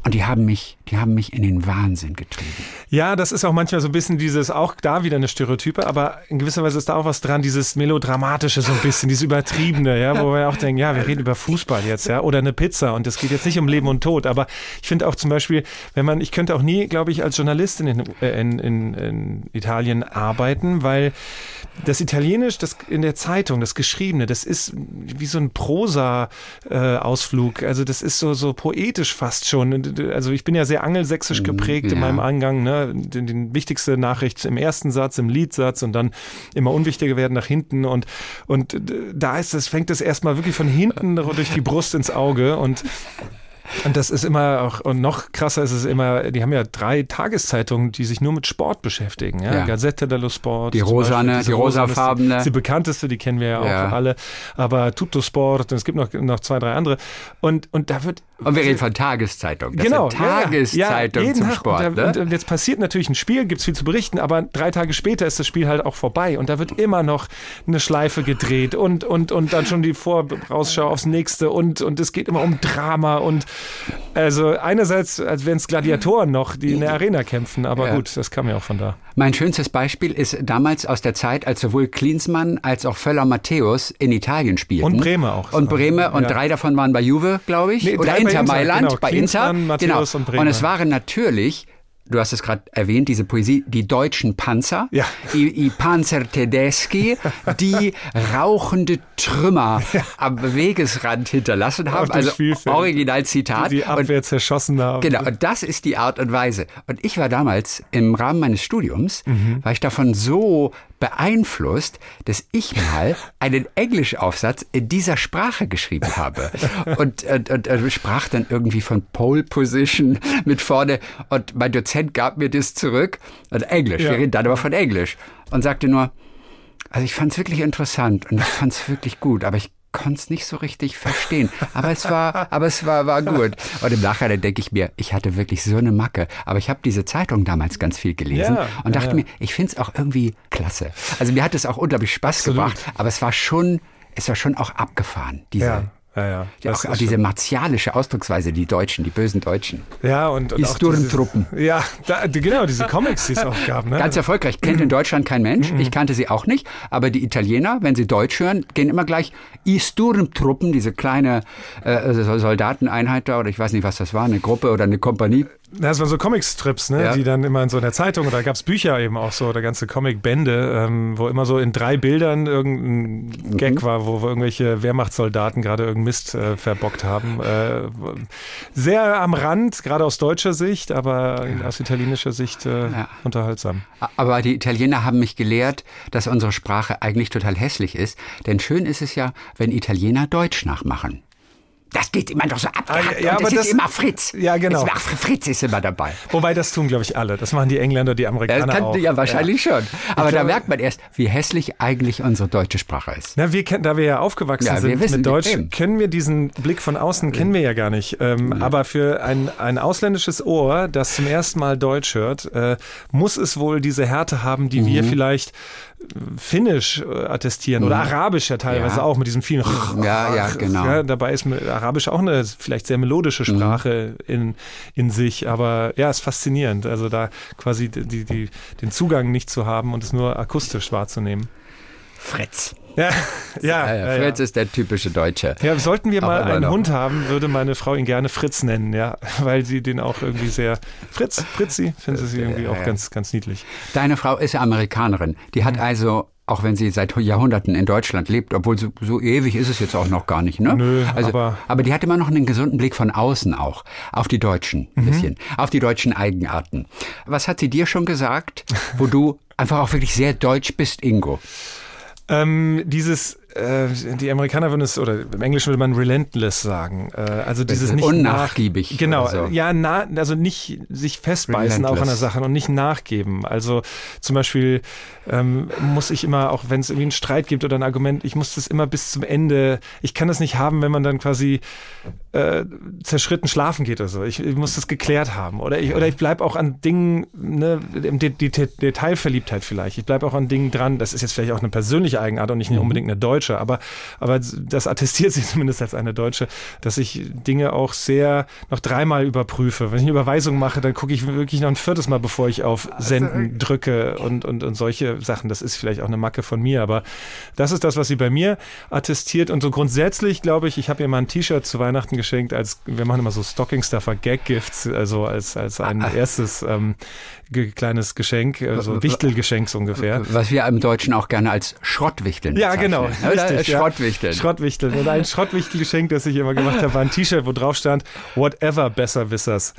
C: Und die haben mich, die haben mich in den Wahnsinn getrieben.
B: Ja, das ist auch manchmal so ein bisschen dieses, auch da wieder eine Stereotype, aber in gewisser Weise ist da auch was dran, dieses Melodramatische so ein bisschen, dieses Übertriebene, ja, wo wir auch denken, ja, wir reden über Fußball jetzt, ja, oder eine Pizza und es geht jetzt nicht um Leben und Tod, aber ich finde auch zum Beispiel, wenn man, ich könnte auch nie, glaube ich, als Journalistin in, in, in, in Italien arbeiten, weil das Italienisch, das in der Zeitung, das Geschriebene, das ist wie so ein Prosa-Ausflug, also das ist so, so poetisch fast schon, also ich bin ja sehr angelsächsisch geprägt in
C: ja.
B: meinem Angang, ne? Den, den wichtigste Nachricht im ersten Satz, im Liedsatz und dann immer unwichtiger werden nach hinten und und da ist es fängt es erstmal wirklich von hinten durch die Brust ins Auge und und das ist immer auch, und noch krasser ist es immer, die haben ja drei Tageszeitungen, die sich nur mit Sport beschäftigen. Ja?
C: Ja.
B: Gazzetta dello Sport.
C: Die rosane, die rosafarbene.
B: ist Die, die bekannteste, die kennen wir ja auch
C: Ja.
B: alle. Aber Tutto Sport, und es gibt noch, noch zwei, drei andere. Und, und da wird.
C: Und wir reden von Tageszeitung. Das
B: Genau,
C: Tageszeitung
B: jeden
C: zum
B: Tag.
C: Sport.
B: Und, da,
C: ne?
B: und, jetzt passiert natürlich ein Spiel, gibt's viel zu berichten, aber drei Tage später ist das Spiel halt auch vorbei und da wird immer noch eine Schleife gedreht und, und, und dann schon die Vorausschau aufs nächste und, und es geht immer um Drama und also einerseits, als wären es Gladiatoren noch, die in der Arena kämpfen, aber
C: Ja.
B: gut, das kam ja auch von da.
C: Mein schönstes Beispiel ist damals aus der Zeit, als sowohl Klinsmann als auch Völler Matthäus in Italien spielten.
B: Und Bremer auch.
C: Und Bremer, und
B: Ja.
C: drei davon waren bei Juve, glaube ich.
B: Nee,
C: Oder
B: bei
C: Inter
B: Inter,
C: Mailand,
B: genau.
C: bei Inter.
B: Matthäus
C: genau.
B: und.
C: Und es waren natürlich du hast es gerade erwähnt, diese Poesie, die deutschen Panzer,
B: Ja.
C: i, i Panzer Tedeschi, die rauchende Trümmer am Wegesrand hinterlassen haben. Also. Originalzitat.
B: Die
C: Und
B: Abwehr zerschossen haben.
C: Genau, und das ist die Art und Weise. Und ich war damals im Rahmen meines Studiums, war ich davon so beeinflusst, dass ich mal einen Englischaufsatz in dieser Sprache geschrieben habe. Und, und, und, und sprach dann irgendwie von Pole Position mit vorne. Und mein Dozent gab mir das zurück. Und Englisch,
B: Ja.
C: wir reden dann aber von Englisch. Und sagte nur, also ich fand es wirklich interessant und ich fand es wirklich gut, aber ich konnte es nicht so richtig verstehen. Aber es war, aber es war, war gut. Und im Nachhinein denke ich mir, ich hatte wirklich so eine Macke. Aber ich habe diese Zeitung damals ganz viel gelesen
B: Ja,
C: und dachte
B: ja.
C: mir, ich finde es auch irgendwie klasse. Also mir hat es auch unglaublich Spaß
B: Absolut.
C: gebracht, aber es war schon, es war schon auch abgefahren, diese,
B: ja, ja, ja. Das
C: auch, auch diese martialische Ausdrucksweise, die Deutschen, die bösen Deutschen.
B: ja, und, und
C: Die Sturmtruppen.
B: Ja, da, genau, diese Comics, die es auch gab. Ne?
C: Ganz erfolgreich. Kennt in Deutschland kein Mensch. Ich kannte sie auch nicht. Aber die Italiener, wenn sie Deutsch hören, gehen immer gleich I Sturmtruppen, diese kleine äh, Soldateneinheit da, oder ich weiß nicht, was das war, eine Gruppe oder eine Kompanie.
B: Das waren so Comicstrips, ne?
C: Ja.
B: die dann immer in so einer Zeitung, oder gab es Bücher eben auch so, oder ganze Comicbände, ähm, wo immer so in drei Bildern irgendein
C: Mhm.
B: Gag war, wo, irgendwelche Wehrmachtssoldaten gerade irgendeinen Mist äh, verbockt haben. Äh, sehr am Rand, gerade aus deutscher Sicht, aber aus italienischer Sicht äh,
C: Ja.
B: unterhaltsam.
C: Aber die Italiener haben mich gelehrt, dass unsere Sprache eigentlich total hässlich ist. Denn schön ist es ja, wenn Italiener Deutsch nachmachen. Das geht immer doch so abgehackt.
B: Ah, ja, aber
C: es ist
B: das-
C: immer Fritz.
B: Ja, genau.
C: Es, ach, Fritz ist immer dabei.
B: Wobei das tun, glaube ich, alle. Das machen die Engländer, die
C: Ja,
B: Amerikaner
C: das kann,
B: auch.
C: ja wahrscheinlich schon. Aber da
B: glaube-
C: merkt man erst, wie hässlich eigentlich unsere deutsche Sprache ist.
B: Na, wir kennen, da wir ja aufgewachsen
C: Ja,
B: sind
C: wissen,
B: mit Deutsch,
C: eben.
B: kennen wir diesen Blick von außen, kennen wir ja gar nicht. Ähm, Aber für ein, ein ausländisches Ohr, das zum ersten Mal Deutsch hört, äh, muss es wohl diese Härte haben, die
C: Mhm.
B: wir vielleicht Finnisch äh, attestieren oder Arabisch ja teilweise
C: Ja.
B: auch mit diesem vielen.
C: Ja, ja, genau.
B: Ja, dabei ist Arabisch auch eine vielleicht sehr melodische
C: Mhm.
B: Sprache in, in sich, aber ja, ist faszinierend. Also da quasi die, die, den Zugang nicht zu haben und es nur akustisch wahrzunehmen.
C: Fritz.
B: Ja, ja,
C: Ja,
B: ja,
C: ja. Fritz ist der typische Deutsche.
B: Ja, sollten wir mal einen
C: noch.
B: Hund haben, würde meine Frau ihn gerne Fritz nennen, ja, weil sie den auch irgendwie sehr Fritz, Fritzi, findet sie irgendwie auch ganz, ganz niedlich.
C: Deine Frau ist Amerikanerin. Die
B: Mhm.
C: hat also, auch wenn sie seit Jahrhunderten in Deutschland lebt, obwohl so, so ewig ist es jetzt auch noch gar nicht, ne?
B: Nö,
C: also,
B: aber-
C: aber die hat immer noch einen gesunden Blick von außen auch. Auf die Deutschen ein
B: Mhm.
C: bisschen. Auf die deutschen Eigenarten. Was hat sie dir schon gesagt, wo du einfach auch wirklich sehr deutsch bist, Ingo?
B: Ähm, dieses, äh, die Amerikaner würden es, oder im Englischen würde man relentless sagen. Äh, also dieses nicht
C: Unnachgiebig
B: Nach, genau,
C: so.
B: ja, na, also nicht sich festbeißen auch an der
C: Relentless.
B: Sache und nicht nachgeben. Also zum Beispiel ähm, muss ich immer, auch wenn es irgendwie einen Streit gibt oder ein Argument, ich muss das immer bis zum Ende, ich kann das nicht haben, wenn man dann quasi äh, zerschritten schlafen geht oder so. Ich, ich muss das geklärt haben. Oder ich, oder ich bleib auch an Dingen, ne, die, die, die Detailverliebtheit vielleicht. Ich bleib auch an Dingen dran. Das ist jetzt vielleicht auch eine persönliche Eigenart und nicht unbedingt eine deutsche, aber, aber das attestiert sie zumindest als eine deutsche, dass ich Dinge auch sehr noch dreimal überprüfe. Wenn ich eine Überweisung mache, dann gucke ich wirklich noch ein viertes Mal, bevor ich auf Senden drücke und, und, und solche Sachen. Das ist vielleicht auch eine Macke von mir, aber das ist das, was sie bei mir attestiert. Und so grundsätzlich glaube ich, ich habe ihr mal ein T-Shirt zu Weihnachten geschenkt, als wir machen immer so Stocking Stuffer Gag Gifts, also als, als ein erstes ähm, ge kleines Geschenk, also Wichtelgeschenk so ungefähr.
C: Was wir im Deutschen auch gerne als Schrottwichteln
B: Ja,
C: bezeichnen.
B: genau. Richtig, ja.
C: Schrottwichteln.
B: Schrottwichteln. Und ein Schrottwichtelgeschenk, das ich immer gemacht habe, war ein T-Shirt, wo drauf stand, whatever Besserwissers.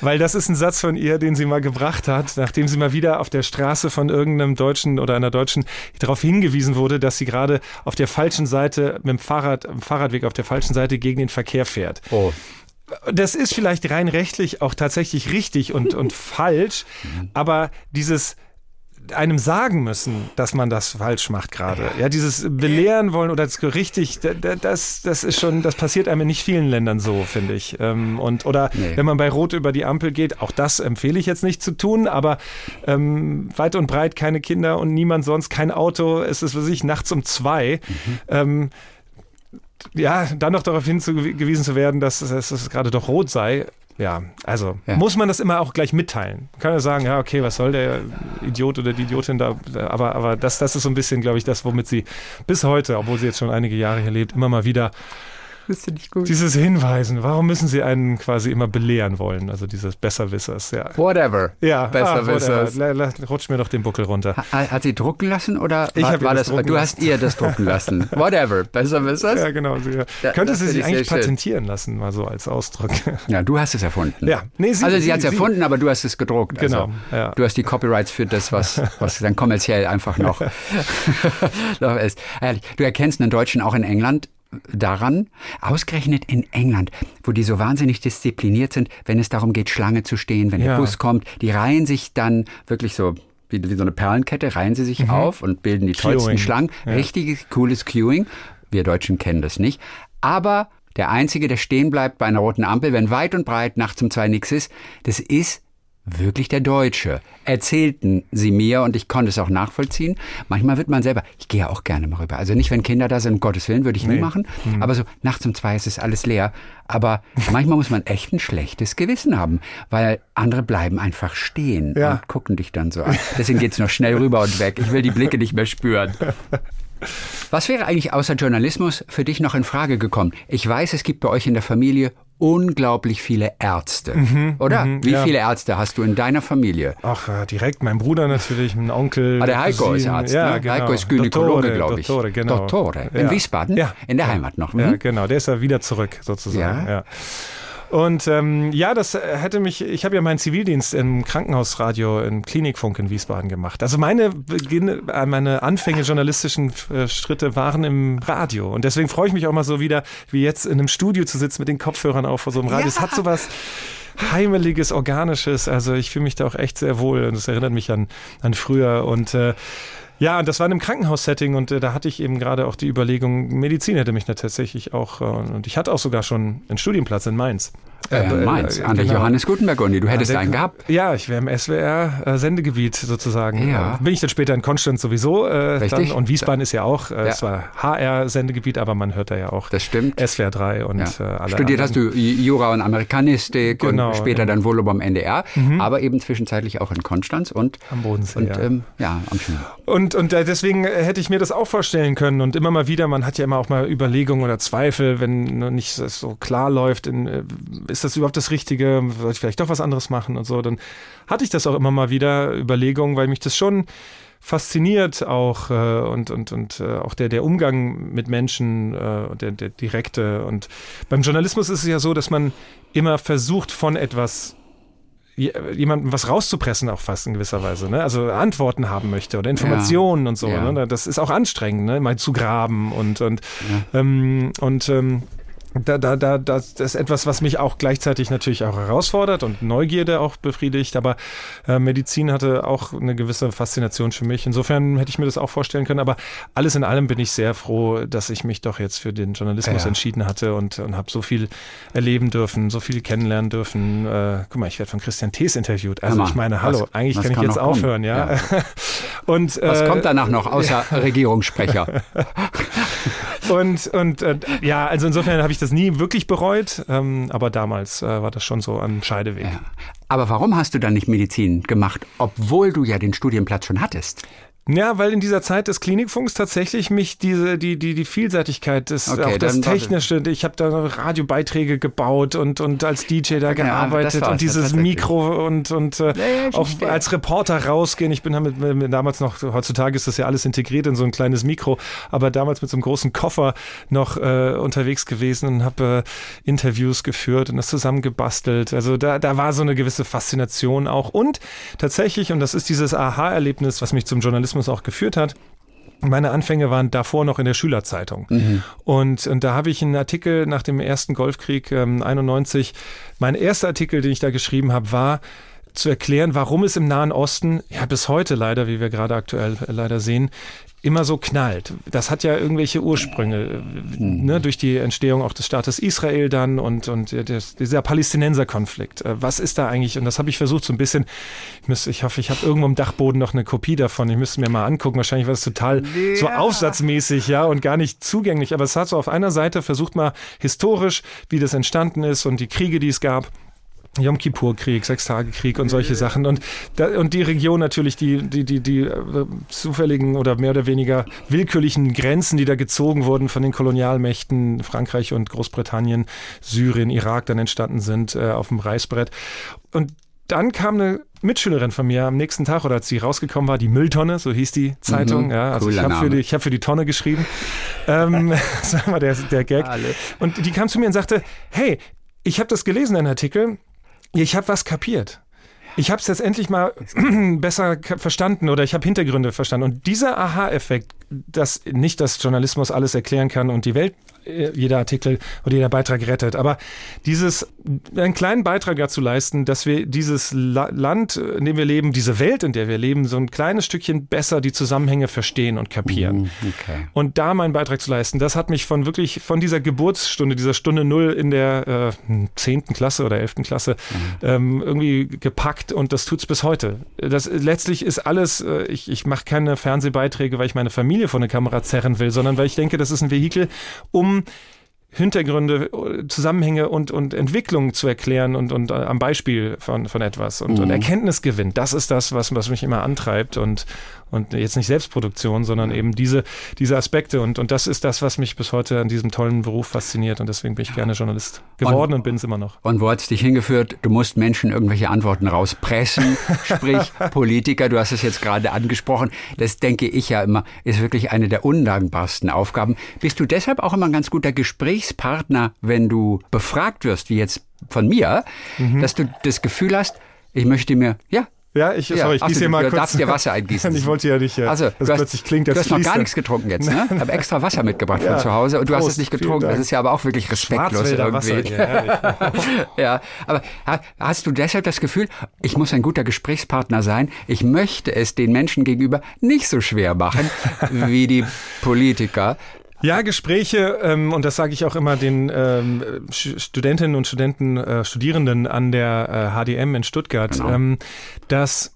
B: Weil das ist ein Satz von ihr, den sie mal gebracht hat, nachdem sie mal wieder auf der Straße von irgendeinem Deutschen oder einer Deutschen darauf hingewiesen wurde, dass sie gerade auf der falschen Seite mit dem Fahrrad, im Fahrradweg auf der falschen Seite gegen den Verkehr fährt.
C: Oh.
B: Das ist vielleicht rein rechtlich auch tatsächlich richtig und, und falsch, aber dieses einem sagen müssen, dass man das falsch macht gerade. Ja, dieses belehren wollen oder das richtig, da- da- das, das ist schon, das passiert einem in nicht vielen Ländern so, finde ich. Ähm, Und oder
C: Nee.
B: wenn man bei Rot über die Ampel geht, auch das empfehle ich jetzt nicht zu tun, aber ähm, weit und breit keine Kinder und niemand sonst, kein Auto, es ist für sich nachts um zwei. Ähm, ja, dann noch darauf hingewiesen zu werden, dass dass es gerade doch rot sei. Ja, also
C: Ja.
B: muss man das immer auch gleich mitteilen. Man kann ja sagen, ja, okay, was soll der Idiot oder die Idiotin da, aber, aber das, das ist so ein bisschen, glaube ich, das, womit sie bis heute, obwohl sie jetzt schon einige Jahre hier lebt, immer mal wieder
C: Das finde ich gut.
B: Dieses Hinweisen, warum müssen Sie einen quasi immer belehren wollen? Also dieses Besserwissers, ja.
C: Whatever.
B: Ja,
C: Besserwissers.
B: Ah, whatever. rutsch mir doch den Buckel runter.
C: Ha- Hat sie drucken lassen oder
B: Ich
C: war, war
B: das
C: das, du hast ihr das drucken lassen? Whatever. Besser ist das?
B: Ja, genau. Sie,
C: Ja,
B: könnte
C: das
B: sie sich
C: ich
B: eigentlich
C: sehr schön.
B: patentieren lassen, mal so als Ausdruck.
C: Ja, du hast es erfunden.
B: Ja, nee, sie-
C: also sie,
B: sie-
C: hat es
B: sie-
C: erfunden, aber du hast es gedruckt.
B: Genau,
C: Also,
B: ja.
C: Du hast die Copyrights für das, was, was dann kommerziell einfach noch, noch ist. Ehrlich, du erkennst einen Deutschen auch in England daran, ausgerechnet in England, wo die so wahnsinnig diszipliniert sind, wenn es darum geht, Schlange zu stehen, wenn
B: Ja.
C: der Bus kommt, die reihen sich dann wirklich so wie, wie so eine Perlenkette, reihen sie sich auf und bilden die tollsten
B: Mhm. Queuing.
C: Schlangen.
B: Ja.
C: Richtiges, cooles Queuing. Wir Deutschen kennen das nicht. Aber der Einzige, der stehen bleibt bei einer roten Ampel, wenn weit und breit nachts um zwei nichts ist, das ist wirklich der Deutsche. Erzählten sie mir und ich konnte es auch nachvollziehen. Manchmal wird man selber, ich gehe ja auch gerne mal rüber. Also nicht, wenn Kinder da sind, um Gottes Willen, würde ich nie
B: Nee.
C: machen.
B: Mhm.
C: Aber so nachts um zwei ist es alles leer. Aber manchmal muss man echt ein schlechtes Gewissen haben, weil andere bleiben einfach stehen
B: Ja.
C: und gucken dich dann so an. Deswegen geht's noch schnell rüber und weg. Ich will die Blicke nicht mehr spüren. Was wäre eigentlich außer Journalismus für dich noch in Frage gekommen? Ich weiß, es gibt bei euch in der Familie unglaublich viele Ärzte, oder?
B: mhm,
C: Wie
B: ja.
C: viele Ärzte hast du in deiner Familie?
B: Ach, ja, direkt mein Bruder natürlich, mein Onkel.
C: Ah, der Heiko ist
B: Cousinen.
C: Arzt,
B: ja,
C: ne?
B: genau.
C: Heiko ist Gynäkologe, glaube ich.
B: Dottore, genau.
C: Dottore. In
B: Ja.
C: Wiesbaden?
B: Ja.
C: In der Heimat noch.
B: Ja,
C: hm?
B: genau. Der ist ja wieder zurück, sozusagen.
C: Ja.
B: Ja. Und ähm, ja, das hätte mich, ich habe ja meinen Zivildienst im Krankenhausradio im Klinikfunk in Wiesbaden gemacht. Also meine Beginne, äh, meine Anfänge journalistischen äh, Schritte waren im Radio. Und deswegen freue ich mich auch mal so wieder, wie jetzt in einem Studio zu sitzen mit den Kopfhörern auf vor so einem Radio. Es hat sowas heimeliges, organisches. Also ich fühle mich da auch echt sehr wohl und das erinnert mich an, an früher und äh, ja, und das war in einem Krankenhaussetting und äh, da hatte ich eben gerade auch die Überlegung, Medizin hätte mich da tatsächlich auch, äh, und ich hatte auch sogar schon einen Studienplatz in Mainz.
C: Äh,
B: äh,
C: Mainz,
B: äh,
C: an der
B: genau.
C: Johannes Gutenberg Uni. Du hättest einen gehabt.
B: Ja, ich wäre im SWR-Sendegebiet sozusagen.
C: Ja.
B: Äh, Bin ich dann später in Konstanz sowieso. Äh,
C: Richtig.
B: Dann, und Wiesbaden ist ja auch, äh,
C: Ja.
B: zwar HR-Sendegebiet, aber man hört da ja auch
C: Das stimmt.
B: SWR 3 und
C: Ja.
B: äh, alle
C: Studiert hast
B: anderen.
C: du Jura und Amerikanistik
B: Genau,
C: und später
B: ja.
C: dann wohl beim NDR, aber eben zwischenzeitlich auch in Konstanz und
B: Am Bodensee,
C: und,
B: ja.
C: Ähm, ja, am Schnee.
B: Und, und äh, deswegen hätte ich mir das auch vorstellen können. Und immer mal wieder, man hat ja immer auch mal Überlegungen oder Zweifel, wenn nicht so klar läuft, äh, ist das überhaupt das Richtige? Soll ich vielleicht doch was anderes machen und so? Dann hatte ich das auch immer mal wieder, Überlegungen, weil mich das schon fasziniert auch äh, und, und, und äh, auch der, der Umgang mit Menschen, äh, der, der direkte. Und beim Journalismus ist es ja so, dass man immer versucht, von etwas jemandem was rauszupressen, auch fast in gewisser Weise. Ne? Also Antworten haben möchte oder Informationen und so.
C: Ja.
B: Ne? Das ist auch anstrengend, ne? mal zu graben und, und, ähm, und ähm, da, da, da, das ist etwas, was mich auch gleichzeitig natürlich auch herausfordert und Neugierde auch befriedigt, aber äh, Medizin hatte auch eine gewisse Faszination für mich. Insofern hätte ich mir das auch vorstellen können, aber alles in allem bin ich sehr froh, dass ich mich doch jetzt für den Journalismus
C: Ja.
B: entschieden hatte und, und habe so viel erleben dürfen, so viel kennenlernen dürfen. Äh, guck mal, ich werde von Christian Thees interviewt. Also
C: mal,
B: ich meine, hallo,
C: was-
B: eigentlich
C: was
B: kann ich jetzt
C: kommen?
B: aufhören, ja. und,
C: Was
B: äh,
C: kommt danach noch, außer Regierungssprecher?
B: Und, und äh, ja, also insofern habe ich das nie wirklich bereut, ähm, aber damals äh, war das schon so am Scheideweg.
C: Ja. Aber warum hast du dann nicht Medizin gemacht, obwohl du ja den Studienplatz schon hattest?
B: Ja, weil in dieser Zeit des Klinikfunks tatsächlich mich diese die die die Vielseitigkeit des
C: Okay,
B: auch das technische, ich habe da Radiobeiträge gebaut und und als DJ da
C: das
B: gearbeitet und dieses. Mikro und und äh,
C: ja, ich
B: auch
C: verstehe.
B: als Reporter rausgehen. Ich bin damit mit, mit, damals noch heutzutage ist das ja alles integriert in so ein kleines Mikro, aber damals mit so einem großen Koffer noch äh, unterwegs gewesen und habe äh, Interviews geführt und das zusammengebastelt. Also da da war so eine gewisse Faszination auch und tatsächlich und das ist dieses Aha-Erlebnis, was mich zum Journalismus auch geführt hat. Meine Anfänge waren davor noch in der Schülerzeitung. Und, und da habe ich einen Artikel nach dem ersten Golfkrieg ähm, 91, mein erster Artikel, den ich da geschrieben habe, war zu erklären, warum es im Nahen Osten, ja bis heute leider, wie wir gerade aktuell äh, leider sehen, immer so knallt. Das hat ja irgendwelche Ursprünge, äh, ne, durch die Entstehung auch des Staates Israel dann und, und dieser Palästinenserkonflikt. Äh, Was ist da eigentlich? Und das habe ich versucht so ein bisschen, ich, müsste, ich hoffe, ich habe irgendwo im Dachboden noch eine Kopie davon. Ich müsste mir mal angucken. Wahrscheinlich war es total so aufsatzmäßig, ja, und gar nicht zugänglich. Aber es hat so auf einer Seite versucht mal historisch, wie das entstanden ist und die Kriege, die es gab. Yom Kippur-Krieg, Sechstagekrieg und solche Sachen. Und, da, und die Region natürlich, die, die, die, die äh, zufälligen oder mehr oder weniger willkürlichen Grenzen, die da gezogen wurden von den Kolonialmächten Frankreich und Großbritannien, Syrien, Irak dann entstanden sind äh, auf dem Reißbrett. Und dann kam eine Mitschülerin von mir am nächsten Tag oder als sie rausgekommen war, die Mülltonne, so hieß die Zeitung. Mhm, ja, also ich habe für, die, hab für die Tonne geschrieben. ähm, das war der, der Gag. Und die kam zu mir und sagte, hey, ich habe das gelesen, einen Artikel, ich habe was kapiert. Ich habe es jetzt endlich mal besser verstanden oder ich habe Hintergründe verstanden. Und dieser Aha-Effekt, dass nicht, dass Journalismus alles erklären kann und die Welt jeder Artikel oder jeder Beitrag rettet. Aber dieses, einen kleinen Beitrag dazu leisten, dass wir dieses La Land, in dem wir leben, diese Welt, in der wir leben, so ein kleines Stückchen besser die Zusammenhänge verstehen und kapieren. Mhm, okay. Und da meinen Beitrag zu leisten, das hat mich von wirklich, von dieser Geburtsstunde, dieser Stunde Null in der äh, 10. Klasse oder 11. Klasse mhm. ähm, irgendwie gepackt und das tut es bis heute. Das letztlich ist alles, äh, ich, ich mache keine Fernsehbeiträge, weil ich meine Familie vor eine Kamera zerren will, sondern weil ich denke, das ist ein Vehikel, um Hintergründe, Zusammenhänge und, und Entwicklungen zu erklären und, und äh, am Beispiel von, von etwas und, mhm. und Erkenntnisgewinn. Das ist das, was, was mich immer antreibt und, und jetzt nicht Selbstproduktion, sondern eben diese, diese Aspekte. Und, und das ist das, was mich bis heute an diesem tollen Beruf fasziniert. Und deswegen bin ich gerne Journalist geworden und, und bin es immer noch.
C: Und wo hat es dich hingeführt? Du musst Menschen irgendwelche Antworten rauspressen, sprich Politiker. Du hast es jetzt gerade angesprochen. Das denke ich ja immer, ist wirklich eine der undankbarsten Aufgaben. Bist du deshalb auch immer ein ganz guter Gesprächspartner, wenn du befragt wirst, wie jetzt von mir, mhm. dass du das Gefühl hast, ich möchte mir, ja,
B: ja, ich, sorry, ich gieße hier mal
C: du
B: kurz.
C: darfst dir Wasser eingießen.
B: ich wollte ja nicht, äh,
C: also,
B: das
C: hast,
B: plötzlich klingt,
C: Du hast noch gar nichts getrunken jetzt, ne? Ich habe extra Wasser mitgebracht ja. von zu Hause und du Prost, hast es nicht getrunken. Das ist ja aber auch wirklich respektlos irgendwie. Wasser, ja, aber hast du deshalb das Gefühl, ich muss ein guter Gesprächspartner sein? Ich möchte es den Menschen gegenüber nicht so schwer machen wie die Politiker.
B: Ja, Gespräche, ähm, und das sage ich auch immer den ähm, Studentinnen und Studenten, äh, Studierenden an der äh, HDM in Stuttgart, genau. ähm, dass,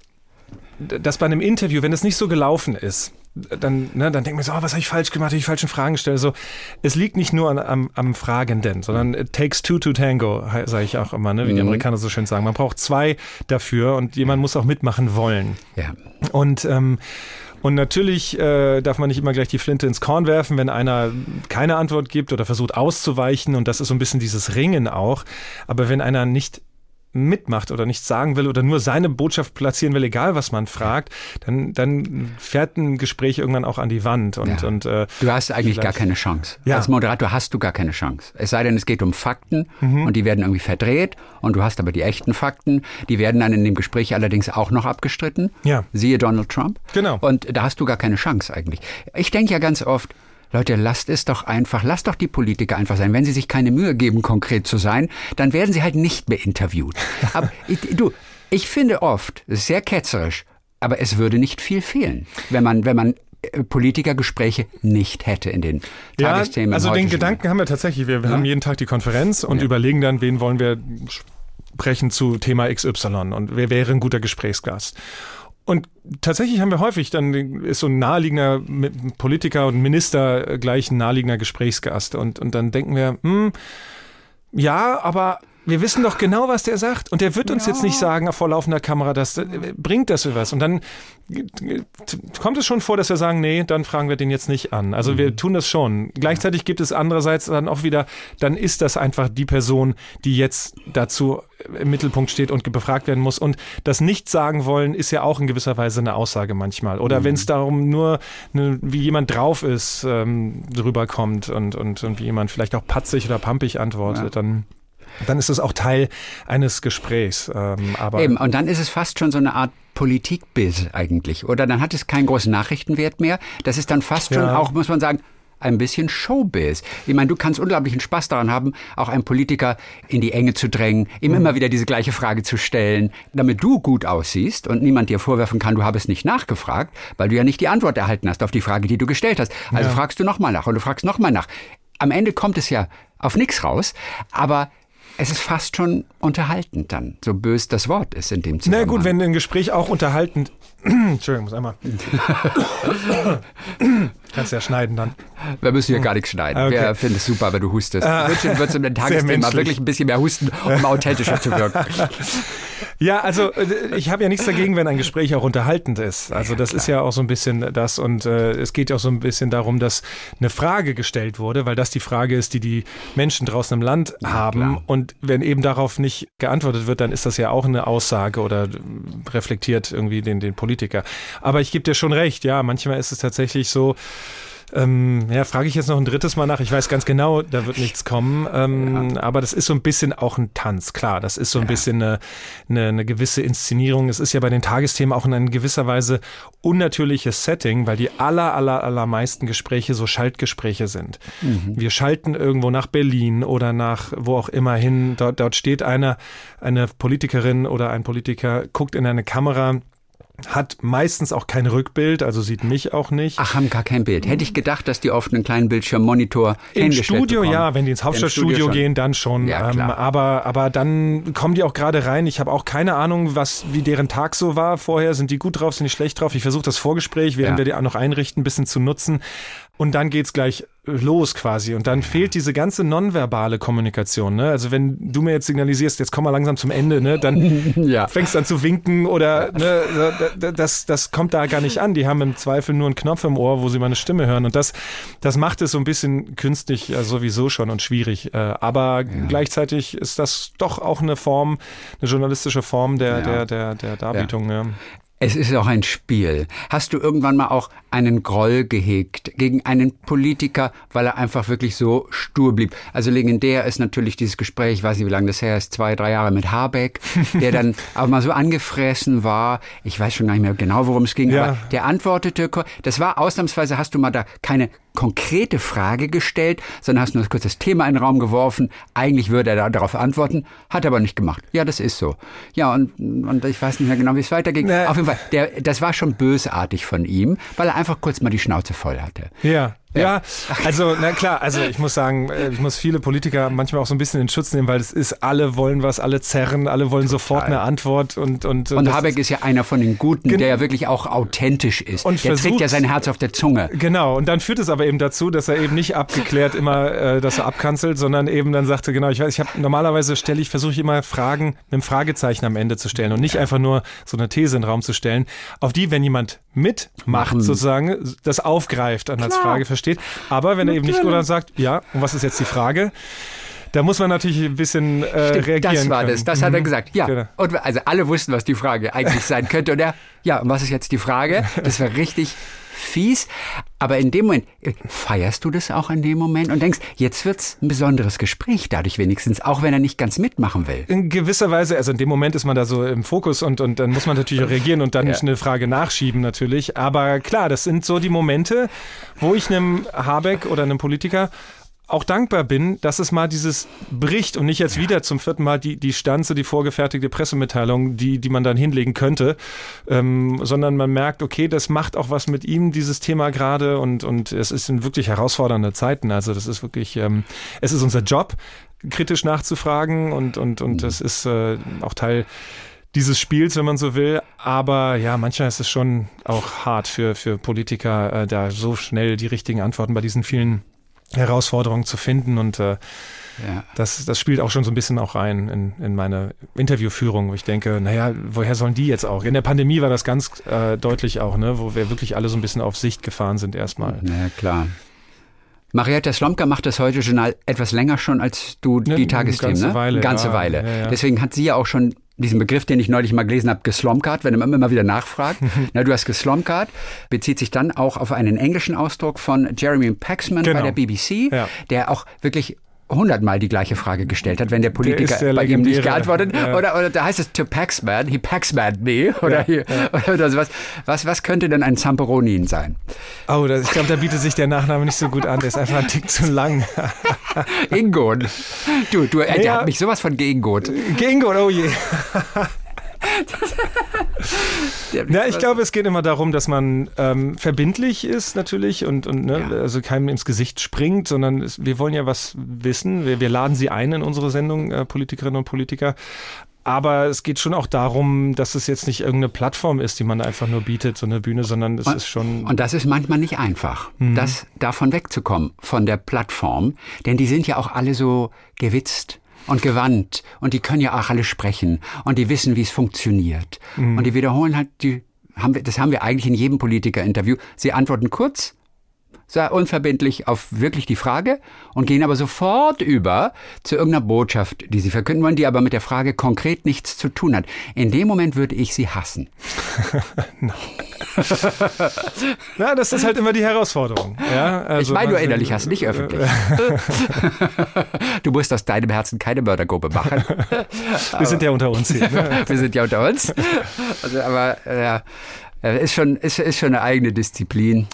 B: dass bei einem Interview, wenn es nicht so gelaufen ist, dann, ne, dann denkt man so, oh, was habe ich falsch gemacht, habe ich falschen Fragen gestellt. So, es liegt nicht nur an, am, am Fragenden, sondern it takes two to tango, sage ich auch immer, ne, wie mhm. die Amerikaner so schön sagen. Man braucht zwei dafür und jemand muss auch mitmachen wollen. Ja. Und ähm, und natürlich äh, darf man nicht immer gleich die Flinte ins Korn werfen, wenn einer keine Antwort gibt oder versucht auszuweichen. Und das ist so ein bisschen dieses Ringen auch. Aber wenn einer nicht mitmacht oder nichts sagen will oder nur seine Botschaft platzieren will, egal was man fragt, dann, dann fährt ein Gespräch irgendwann auch an die Wand. Und, ja. und, äh,
C: du hast eigentlich gar keine Chance. Ja. Als Moderator hast du gar keine Chance. Es sei denn, es geht um Fakten mhm. und die werden irgendwie verdreht und du hast aber die echten Fakten. Die werden dann in dem Gespräch allerdings auch noch abgestritten. Ja. Siehe Donald Trump. Genau. Und da hast du gar keine Chance eigentlich. Ich denke ja ganz oft, Leute, lasst es doch einfach, lasst doch die Politiker einfach sein. Wenn sie sich keine Mühe geben, konkret zu sein, dann werden sie halt nicht mehr interviewt. Aber ich, du, ich finde oft, es ist sehr ketzerisch, aber es würde nicht viel fehlen, wenn man, wenn man äh, Politikergespräche nicht hätte in den ja, Tagesthemen.
B: Also den Gedanken haben wir tatsächlich. Wir, wir ja. haben jeden Tag die Konferenz und ja. überlegen dann, wen wollen wir sprechen zu Thema XY und wer wäre ein guter Gesprächsgast. Und tatsächlich haben wir häufig, dann ist so ein naheliegender Politiker und Minister gleich ein naheliegender Gesprächsgast. Und, und dann denken wir, hm, ja, aber wir wissen doch genau, was der sagt. Und der wird uns ja. jetzt nicht sagen vor laufender Kamera, dass äh, bringt das für was. Und dann kommt es schon vor, dass wir sagen, nee, dann fragen wir den jetzt nicht an. Also mhm. wir tun das schon. Gleichzeitig gibt es andererseits dann auch wieder, dann ist das einfach die Person, die jetzt dazu im Mittelpunkt steht und befragt werden muss. Und das nicht sagen wollen ist ja auch in gewisser Weise eine Aussage manchmal. Oder mhm. wenn es darum nur, ne, wie jemand drauf ist, ähm, drüber kommt und, und, und wie jemand vielleicht auch patzig oder pampig antwortet, ja. dann dann ist es auch Teil eines Gesprächs. Ähm, aber
C: Eben, und dann ist es fast schon so eine Art Politikbiss eigentlich. Oder dann hat es keinen großen Nachrichtenwert mehr. Das ist dann fast schon auch, muss man sagen, ein bisschen Showbiz. Ich meine, du kannst unglaublichen Spaß daran haben, auch einen Politiker in die Enge zu drängen, ihm mhm. immer wieder diese gleiche Frage zu stellen, damit du gut aussiehst und niemand dir vorwerfen kann, du habest nicht nachgefragt, weil du ja nicht die Antwort erhalten hast auf die Frage, die du gestellt hast. Also ja. fragst du nochmal nach und du fragst nochmal nach. Am Ende kommt es ja auf nichts raus, aber es ist fast schon unterhaltend dann, so bös das Wort ist in dem
B: Na
C: Zusammenhang.
B: gut, wenn ein Gespräch auch unterhaltend. Entschuldigung, muss einmal. Kannst ja schneiden dann.
C: Wir müssen hier gar nichts schneiden.
B: Okay.
C: Wir finden es super, wenn du hustest. Dir würdest du im Tagesthema wirklich ein bisschen mehr husten, um authentischer zu wirken.
B: Ja, also äh, ich habe ja nichts dagegen, wenn ein Gespräch auch unterhaltend ist. Also das ist ja auch so ein bisschen das und äh, es geht ja auch so ein bisschen darum, dass eine Frage gestellt wurde, weil das die Frage ist, die die Menschen draußen im Land haben.
C: klar.
B: Und wenn eben darauf nicht geantwortet wird, dann ist das ja auch eine Aussage oder reflektiert irgendwie den, den Politiker. Aber ich gebe dir schon recht, ja, manchmal ist es tatsächlich so, ähm, ja, frage ich jetzt noch ein drittes Mal nach. Ich weiß ganz genau, da wird nichts kommen. Ähm, Aber das ist so ein bisschen auch ein Tanz, klar. Das ist so ein bisschen eine, eine, eine gewisse Inszenierung. Es ist ja bei den Tagesthemen auch in einer gewisser Weise unnatürliches Setting, weil die aller, aller, allermeisten Gespräche so Schaltgespräche sind. Wir schalten irgendwo nach Berlin oder nach wo auch immer hin. Dort, dort steht einer, eine Politikerin oder ein Politiker, guckt in eine Kamera, hat meistens auch kein Rückbild, also sieht mich auch nicht.
C: Ach, haben gar kein Bild. Hätte ich gedacht, dass die oft einen kleinen Bildschirmmonitor
B: Im Studio,
C: bekommen.
B: ja, wenn die ins Hauptstadtstudio gehen, dann schon.
C: Ja,
B: ähm, aber, aber dann kommen die auch gerade rein. Ich habe auch keine Ahnung, was, wie deren Tag so war vorher. Sind die gut drauf, sind die schlecht drauf? Ich versuche das Vorgespräch, während
C: Ja.
B: wir die auch noch einrichten, ein bisschen zu nutzen. Und dann geht's gleich los quasi. Und dann fehlt diese ganze nonverbale Kommunikation. Ne? Also wenn du mir jetzt signalisierst, jetzt komm mal langsam zum Ende, ne? dann
C: Ja.
B: fängst an zu winken oder ne, da- da- das, das kommt da gar nicht an. Die haben im Zweifel nur einen Knopf im Ohr, wo sie meine Stimme hören. Und das, das macht es so ein bisschen künstlich äh, sowieso schon und schwierig. Äh, aber gleichzeitig ist das doch auch eine Form, eine journalistische Form der,
C: Ja.
B: der, der, der Darbietung. Ja.
C: Es ist auch ein Spiel. Hast du irgendwann mal auch einen Groll gehegt gegen einen Politiker, weil er einfach wirklich so stur blieb? Also legendär ist natürlich dieses Gespräch, ich weiß nicht, wie lange das her ist, zwei, drei Jahre mit Habeck, der dann auch mal so angefressen war. Ich weiß schon gar nicht mehr genau, worum es ging,
B: Ja.
C: aber der antwortete, das war ausnahmsweise, hast du mal da keine konkrete Frage gestellt, sondern hast nur kurz das Thema in den Raum geworfen. Eigentlich würde er da darauf antworten, hat er aber nicht gemacht. Ja, das ist so. Ja, und, und ich weiß nicht mehr genau, wie es weiterging.
B: Nee.
C: Auf jeden Fall, der, das war schon bösartig von ihm, weil er einfach kurz mal die Schnauze voll hatte.
B: Ja. Ja, also na klar, also ich muss sagen, äh, ich muss viele Politiker manchmal auch so ein bisschen in Schutz nehmen, weil es ist, alle wollen was, alle zerren, alle wollen sofort eine Antwort und und
C: Und
B: das
C: Habeck ist ja einer von den Guten, der ja wirklich auch authentisch ist.
B: Und
C: der trägt
B: versucht-
C: ja sein Herz auf der Zunge.
B: Genau, und dann führt es aber eben dazu, dass er eben nicht abgeklärt immer, äh, dass er abkanzelt, sondern eben dann sagte, genau, ich weiß, ich habe normalerweise stelle ich, versuche ich immer Fragen mit einem Fragezeichen am Ende zu stellen und nicht einfach nur so eine These in den Raum zu stellen, auf die, wenn jemand mitmacht,
C: Machen.
B: sozusagen, das aufgreift und als Frage versteht. Aber wenn er eben nicht dann sagt, ja, und was ist jetzt die Frage? Da muss man natürlich ein bisschen äh,
C: Stimmt,
B: reagieren.
C: das war
B: können.
C: das, das hat er
B: Mhm.
C: gesagt. Ja.
B: Genau.
C: Und also alle wussten, was die Frage eigentlich sein könnte. Und er, ja, und was ist jetzt die Frage? Das war richtig fies. Aber in dem Moment, äh, feierst du das auch in dem Moment und denkst, jetzt wird's ein besonderes Gespräch dadurch wenigstens, auch wenn er nicht ganz mitmachen will.
B: In gewisser Weise, also in dem Moment ist man da so im Fokus und, und dann muss man natürlich reagieren und dann
C: Ja.
B: eine Frage nachschieben natürlich. Aber klar, das sind so die Momente, wo ich einem Habeck oder einem Politiker auch dankbar bin, dass es mal dieses bricht und nicht jetzt wieder zum vierten Mal die, die Stanze, die vorgefertigte Pressemitteilung, die, die man dann hinlegen könnte, ähm, sondern man merkt, okay, das macht auch was mit ihm, dieses Thema gerade und, und es ist in wirklich herausfordernde Zeiten. Also das ist wirklich, ähm, es ist unser Job, kritisch nachzufragen und, und, und das ist äh, auch Teil dieses Spiels, wenn man so will. Aber ja, manchmal ist es schon auch hart für, für Politiker, äh, da so schnell die richtigen Antworten bei diesen vielen Herausforderungen zu finden. Und äh,
C: Ja.
B: das, das spielt auch schon so ein bisschen auch rein in, in meine Interviewführung, wo ich denke, naja, woher sollen die jetzt auch? In der Pandemie war das ganz äh, deutlich auch, ne, wo wir wirklich alle so ein bisschen auf Sicht gefahren sind erstmal.
C: Na klar. Marietta Slomka macht das heute Journal etwas länger schon als du
B: Ne,
C: die
B: eine
C: Tagesthemen,
B: ganze
C: ne?
B: Weile,
C: Eine ganze
B: ja,
C: Weile.
B: ja, ja.
C: Deswegen hat sie ja auch schon diesen Begriff, den ich neulich mal gelesen habe, geslomkart, wenn man immer wieder nachfragt. Na, du hast geslomkart, bezieht sich dann auch auf einen englischen Ausdruck von Jeremy Paxman
B: Genau.
C: bei der BBC,
B: Ja.
C: der auch wirklich hundertmal die gleiche Frage gestellt hat, wenn der Politiker
B: ist der
C: bei ihm nicht geantwortet
B: ja.
C: oder, oder da heißt es to Paxman, he Paxman me oder,
B: Ja,
C: hier, oder sowas. Was, was könnte denn ein Zamperonin sein?
B: Oh, das, ich glaube, da bietet sich der Nachname nicht so gut an. Der ist einfach ein Tick zu lang.
C: Ingon. Du, du, äh, der
B: Ja.
C: hat mich sowas von geingot.
B: Gingo, oh je. Ja, ich glaube, es geht immer darum, dass man ähm, verbindlich ist natürlich und, und ne,
C: Ja.
B: also keinem ins Gesicht springt, sondern es, wir wollen ja was wissen. Wir, wir laden sie ein in unsere Sendung, äh, Politikerinnen und Politiker. Aber es geht schon auch darum, dass es jetzt nicht irgendeine Plattform ist, die man einfach nur bietet, so eine Bühne, sondern es ist schon.
C: Und das ist manchmal nicht einfach,
B: Mhm.
C: das davon wegzukommen, von der Plattform. Denn die sind ja auch alle so gewitzt und gewandt. Und die können ja auch alle sprechen. Und die wissen, wie es funktioniert.
B: Mhm.
C: Und die wiederholen halt die, haben wir, das haben wir eigentlich in jedem Politikerinterview. Sie antworten kurz, sehr unverbindlich auf wirklich die Frage und gehen aber sofort über zu irgendeiner Botschaft, die sie verkünden wollen, die aber mit der Frage konkret nichts zu tun hat. In dem Moment würde ich sie hassen.
B: Ja, das ist halt immer die Herausforderung. Ja,
C: Ich
B: also
C: meine nur
B: man-
C: innerlich hassen, nicht öffentlich. du musst aus deinem Herzen keine Mördergruppe machen.
B: Wir sind ja unter uns hier. Ne?
C: Wir sind ja unter uns. Also, aber äh, äh, ist, schon, ist, ist schon eine eigene Disziplin.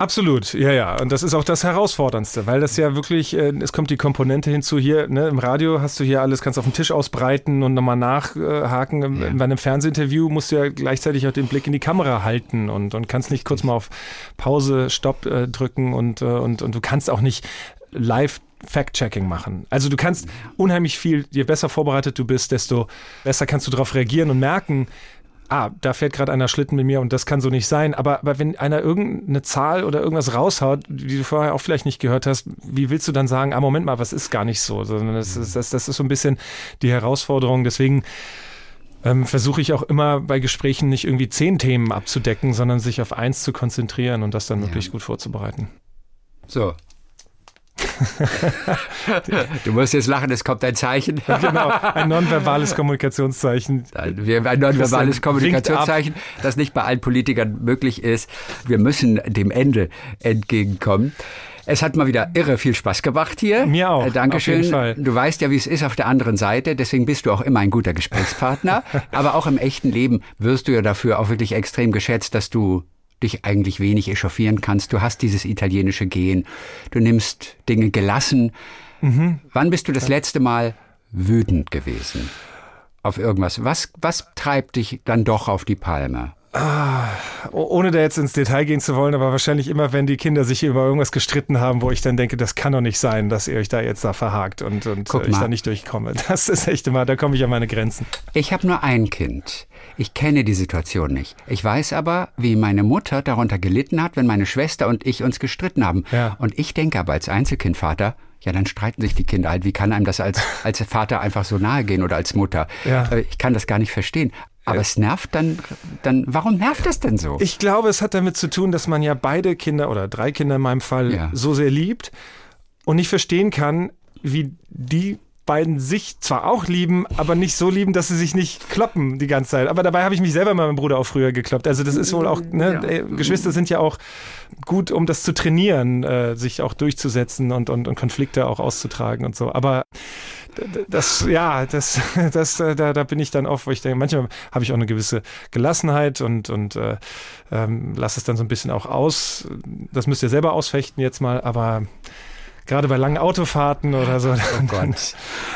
B: Absolut, ja, ja. Und das ist auch das Herausforderndste, weil das ja wirklich, äh, es kommt die Komponente hinzu hier, ne, im Radio hast du hier alles, kannst auf den Tisch ausbreiten und nochmal nachhaken. Im-
C: Ja.
B: Bei einem Fernsehinterview musst du ja gleichzeitig auch den Blick in die Kamera halten und, und kannst nicht kurz mal auf Pause, Stopp äh, drücken und, äh, und, und du kannst auch nicht live Fact-Checking machen. Also du kannst unheimlich viel, je besser vorbereitet du bist, desto besser kannst du darauf reagieren und merken, ah, da fährt gerade einer Schlitten mit mir und das kann so nicht sein. Aber, aber wenn einer irgendeine Zahl oder irgendwas raushaut, die du vorher auch vielleicht nicht gehört hast, wie willst du dann sagen, ah, Moment mal, was ist gar nicht so? Sondern das ist, das, das ist so ein bisschen die Herausforderung. Deswegen ähm, versuche ich auch immer bei Gesprächen nicht irgendwie zehn Themen abzudecken, sondern sich auf eins zu konzentrieren und das dann wirklich gut vorzubereiten.
C: So. du musst jetzt lachen, es kommt ein Zeichen.
B: Genau, ein nonverbales Kommunikationszeichen.
C: Wir ein nonverbales Kommunikationszeichen, das nicht bei allen Politikern möglich ist. Wir müssen dem Ende entgegenkommen. Es hat mal wieder irre viel Spaß gemacht hier.
B: Mir auch,
C: Äh, Dankeschön. Du weißt ja, wie es ist auf der anderen Seite. Deswegen bist du auch immer ein guter Gesprächspartner. Aber auch im echten Leben wirst du ja dafür auch wirklich extrem geschätzt, dass du dich eigentlich wenig echauffieren kannst. Du hast dieses italienische Gen. Du nimmst Dinge gelassen.
B: Mhm.
C: Wann bist du das letzte Mal wütend gewesen? Auf irgendwas. Was, was treibt dich dann doch auf die Palme?
B: Oh- Ohne da jetzt ins Detail gehen zu wollen, aber wahrscheinlich immer, wenn die Kinder sich über irgendwas gestritten haben, wo ich dann denke, das kann doch nicht sein, dass ihr euch da jetzt da verhakt und, und ich da nicht durchkomme. Das ist echt immer, da komme ich an meine Grenzen.
C: Ich habe nur ein Kind. Ich kenne die Situation nicht. Ich weiß aber, wie meine Mutter darunter gelitten hat, wenn meine Schwester und ich uns gestritten haben.
B: Ja.
C: Und ich denke aber als Einzelkindvater, ja, dann streiten sich die Kinder halt. Wie kann einem das als, als Vater einfach so nahe gehen oder als Mutter?
B: Ja.
C: Äh, Ich kann das gar nicht verstehen. Aber es nervt dann, dann, warum nervt das denn so?
B: Ich glaube, es hat damit zu tun, dass man ja beide Kinder oder drei Kinder in meinem Fall
C: Ja.
B: so sehr liebt und nicht verstehen kann, wie die beiden sich zwar auch lieben, aber nicht so lieben, dass sie sich nicht kloppen die ganze Zeit. Aber dabei habe ich mich selber mit meinem Bruder auch früher gekloppt. Also das ist wohl auch, ne,
C: Ja.
B: äh, Geschwister sind ja auch gut, um das zu trainieren, äh, sich auch durchzusetzen und, und, und Konflikte auch auszutragen und so. Aber das, ja, das, das, äh, da, da bin ich dann oft, wo ich denke, manchmal habe ich auch eine gewisse Gelassenheit und, und äh, ähm, lasse es dann so ein bisschen auch aus. Das müsst ihr selber ausfechten jetzt mal, aber gerade bei langen Autofahrten oder so.
C: Oh
B: dann,
C: Gott.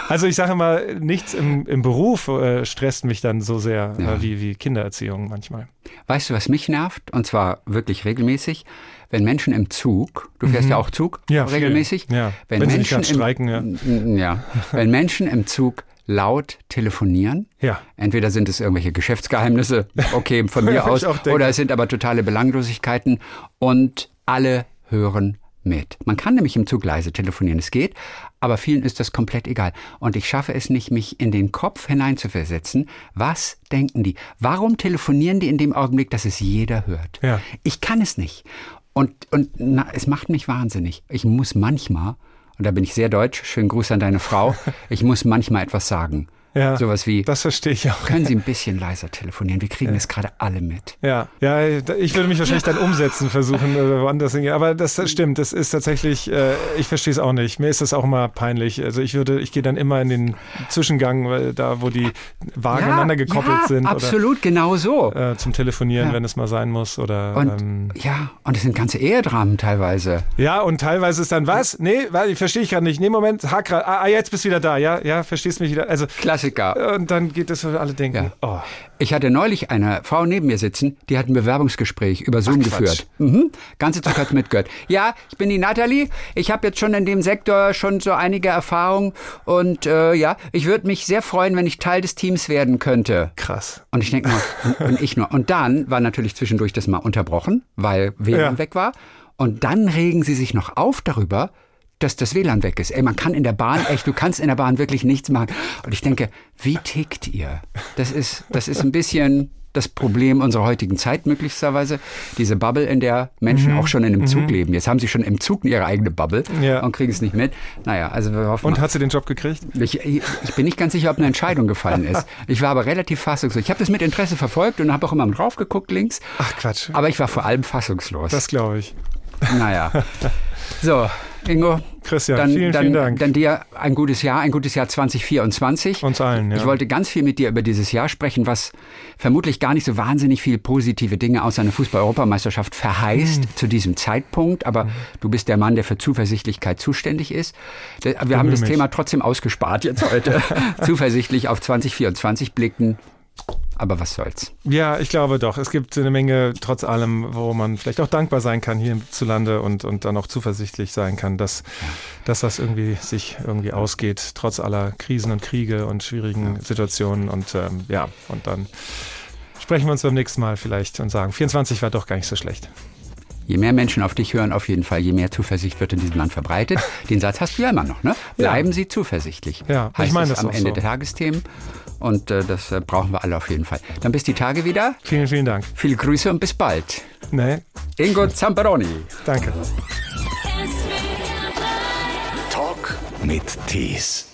B: also ich sage mal, nichts im, im Beruf äh, stresst mich dann so sehr
C: Ja.
B: äh, wie, wie Kindererziehung manchmal.
C: Weißt du, was mich nervt? Und zwar wirklich regelmäßig, wenn Menschen im Zug, du fährst ja auch Zug
B: Mhm. Ja,
C: regelmäßig,
B: Ja.
C: wenn,
B: Wenn
C: Menschen
B: gerade streiken, ja.
C: im, wenn Menschen im Zug laut telefonieren,
B: Ja.
C: Entweder sind es irgendwelche Geschäftsgeheimnisse, okay, von mir aus, oder es sind aber totale Belanglosigkeiten und alle hören mit. Man kann nämlich im Zug leise telefonieren, es geht, aber vielen ist das komplett egal. Und ich schaffe es nicht, mich in den Kopf hineinzuversetzen. Was denken die? Warum telefonieren die in dem Augenblick, dass es jeder hört?
B: Ja.
C: Ich kann es nicht. Und, und na, es macht mich wahnsinnig. Ich muss manchmal, und da bin ich sehr deutsch, schönen Gruß an deine Frau, ich muss manchmal etwas sagen.
B: Ja.
C: Sowas wie,
B: Das verstehe ich auch.
C: können Sie ein bisschen leiser telefonieren? Wir kriegen das gerade alle mit.
B: Ja, ja, ich würde mich wahrscheinlich dann umsetzen versuchen oder woanders hingehen. Aber das, stimmt, das ist tatsächlich, äh, ich verstehe es auch nicht. Mir ist das auch immer peinlich. Also ich würde, ich gehe dann immer in den Zwischengang, weil da, wo die Wagen aneinander gekoppelt
C: ja,
B: sind.
C: Absolut, genau so.
B: Oder äh, zum Telefonieren,
C: Ja.
B: wenn es mal sein muss. Oder
C: Und
B: ähm,
C: ja, und es sind ganze Ehedramen teilweise.
B: ja, und teilweise ist dann was? Nee, weil ich verstehe ich gerade nicht. Nee, Moment, hack grad. Ah, ah, jetzt bist du wieder da. Ja, ja, verstehst mich wieder. Also
C: Klassiker. Klassiker.
B: Und dann geht es, wo alle denken,
C: Ja.
B: oh,
C: Ich hatte neulich eine Frau neben mir sitzen, die hat ein Bewerbungsgespräch über Zoom
B: Ach,
C: geführt. Mhm. Ganze Zug hat mitgehört. Ja, ich bin die Nathalie. Ich habe jetzt schon in dem Sektor schon so einige Erfahrungen und äh, ja, ich würde mich sehr freuen, wenn ich Teil des Teams werden könnte.
B: krass.
C: Und ich denke nur, und ich nur. Und dann war natürlich zwischendurch das mal unterbrochen, weil WLAN
B: Ja.
C: weg war. Und dann regen sie sich noch auf darüber, dass das WLAN weg ist. Ey, man kann in der Bahn, echt, du kannst in der Bahn wirklich nichts machen. Und ich denke, wie tickt ihr? Das ist, das ist ein bisschen das Problem unserer heutigen Zeit möglicherweise. Diese Bubble, in der Menschen
B: Mhm.
C: auch schon in einem Zug leben. Jetzt haben sie schon im Zug ihre eigene Bubble
B: Ja.
C: und kriegen es nicht mit. Naja, also wir hoffen
B: Und
C: mal.
B: hat sie den Job gekriegt?
C: Ich, ich ich bin nicht ganz sicher, ob eine Entscheidung gefallen ist. Ich war aber relativ fassungslos. Ich habe das mit Interesse verfolgt und habe auch immer drauf geguckt links.
B: Ach Quatsch.
C: Aber ich war vor allem fassungslos.
B: Das glaube ich.
C: naja. So, Ingo.
B: Christian,
C: dann,
B: vielen,
C: dann,
B: vielen Dank.
C: Dann dir ein gutes Jahr, ein gutes Jahr 2024.
B: Uns allen, ja.
C: Ich wollte ganz viel mit dir über dieses Jahr sprechen, was vermutlich gar nicht so wahnsinnig viel positive Dinge außer einer Fußball-Europameisterschaft verheißt
B: Hm.
C: zu diesem Zeitpunkt. Aber du bist der Mann, der für Zuversichtlichkeit zuständig ist. Wir haben das
B: mich.
C: Thema trotzdem ausgespart jetzt heute. Zuversichtlich auf 2024 blicken. Aber was soll's.
B: Ja, ich glaube doch. Es gibt eine Menge, trotz allem, wo man vielleicht auch dankbar sein kann hier hierzulande und, und dann auch zuversichtlich sein kann, dass, dass das irgendwie sich irgendwie ausgeht, trotz aller Krisen und Kriege und schwierigen Situationen. Und ähm, ja, und dann sprechen wir uns beim nächsten Mal vielleicht und sagen, 24 war doch gar nicht so schlecht.
C: Je mehr Menschen auf dich hören, auf jeden Fall, je mehr Zuversicht wird in diesem Land verbreitet. Den Satz hast du ja immer noch, ne? Bleiben Sie zuversichtlich.
B: Ja, ich
C: heißt
B: meine
C: es
B: das
C: am Ende
B: so.
C: der Tagesthemen. Und äh, das äh, brauchen wir alle auf jeden Fall. Dann bis die Tage wieder.
B: Vielen, vielen Dank.
C: Viele Grüße und bis bald.
B: Nee,
C: Ingo Zamperoni.
B: danke.
A: Talk mit Tees.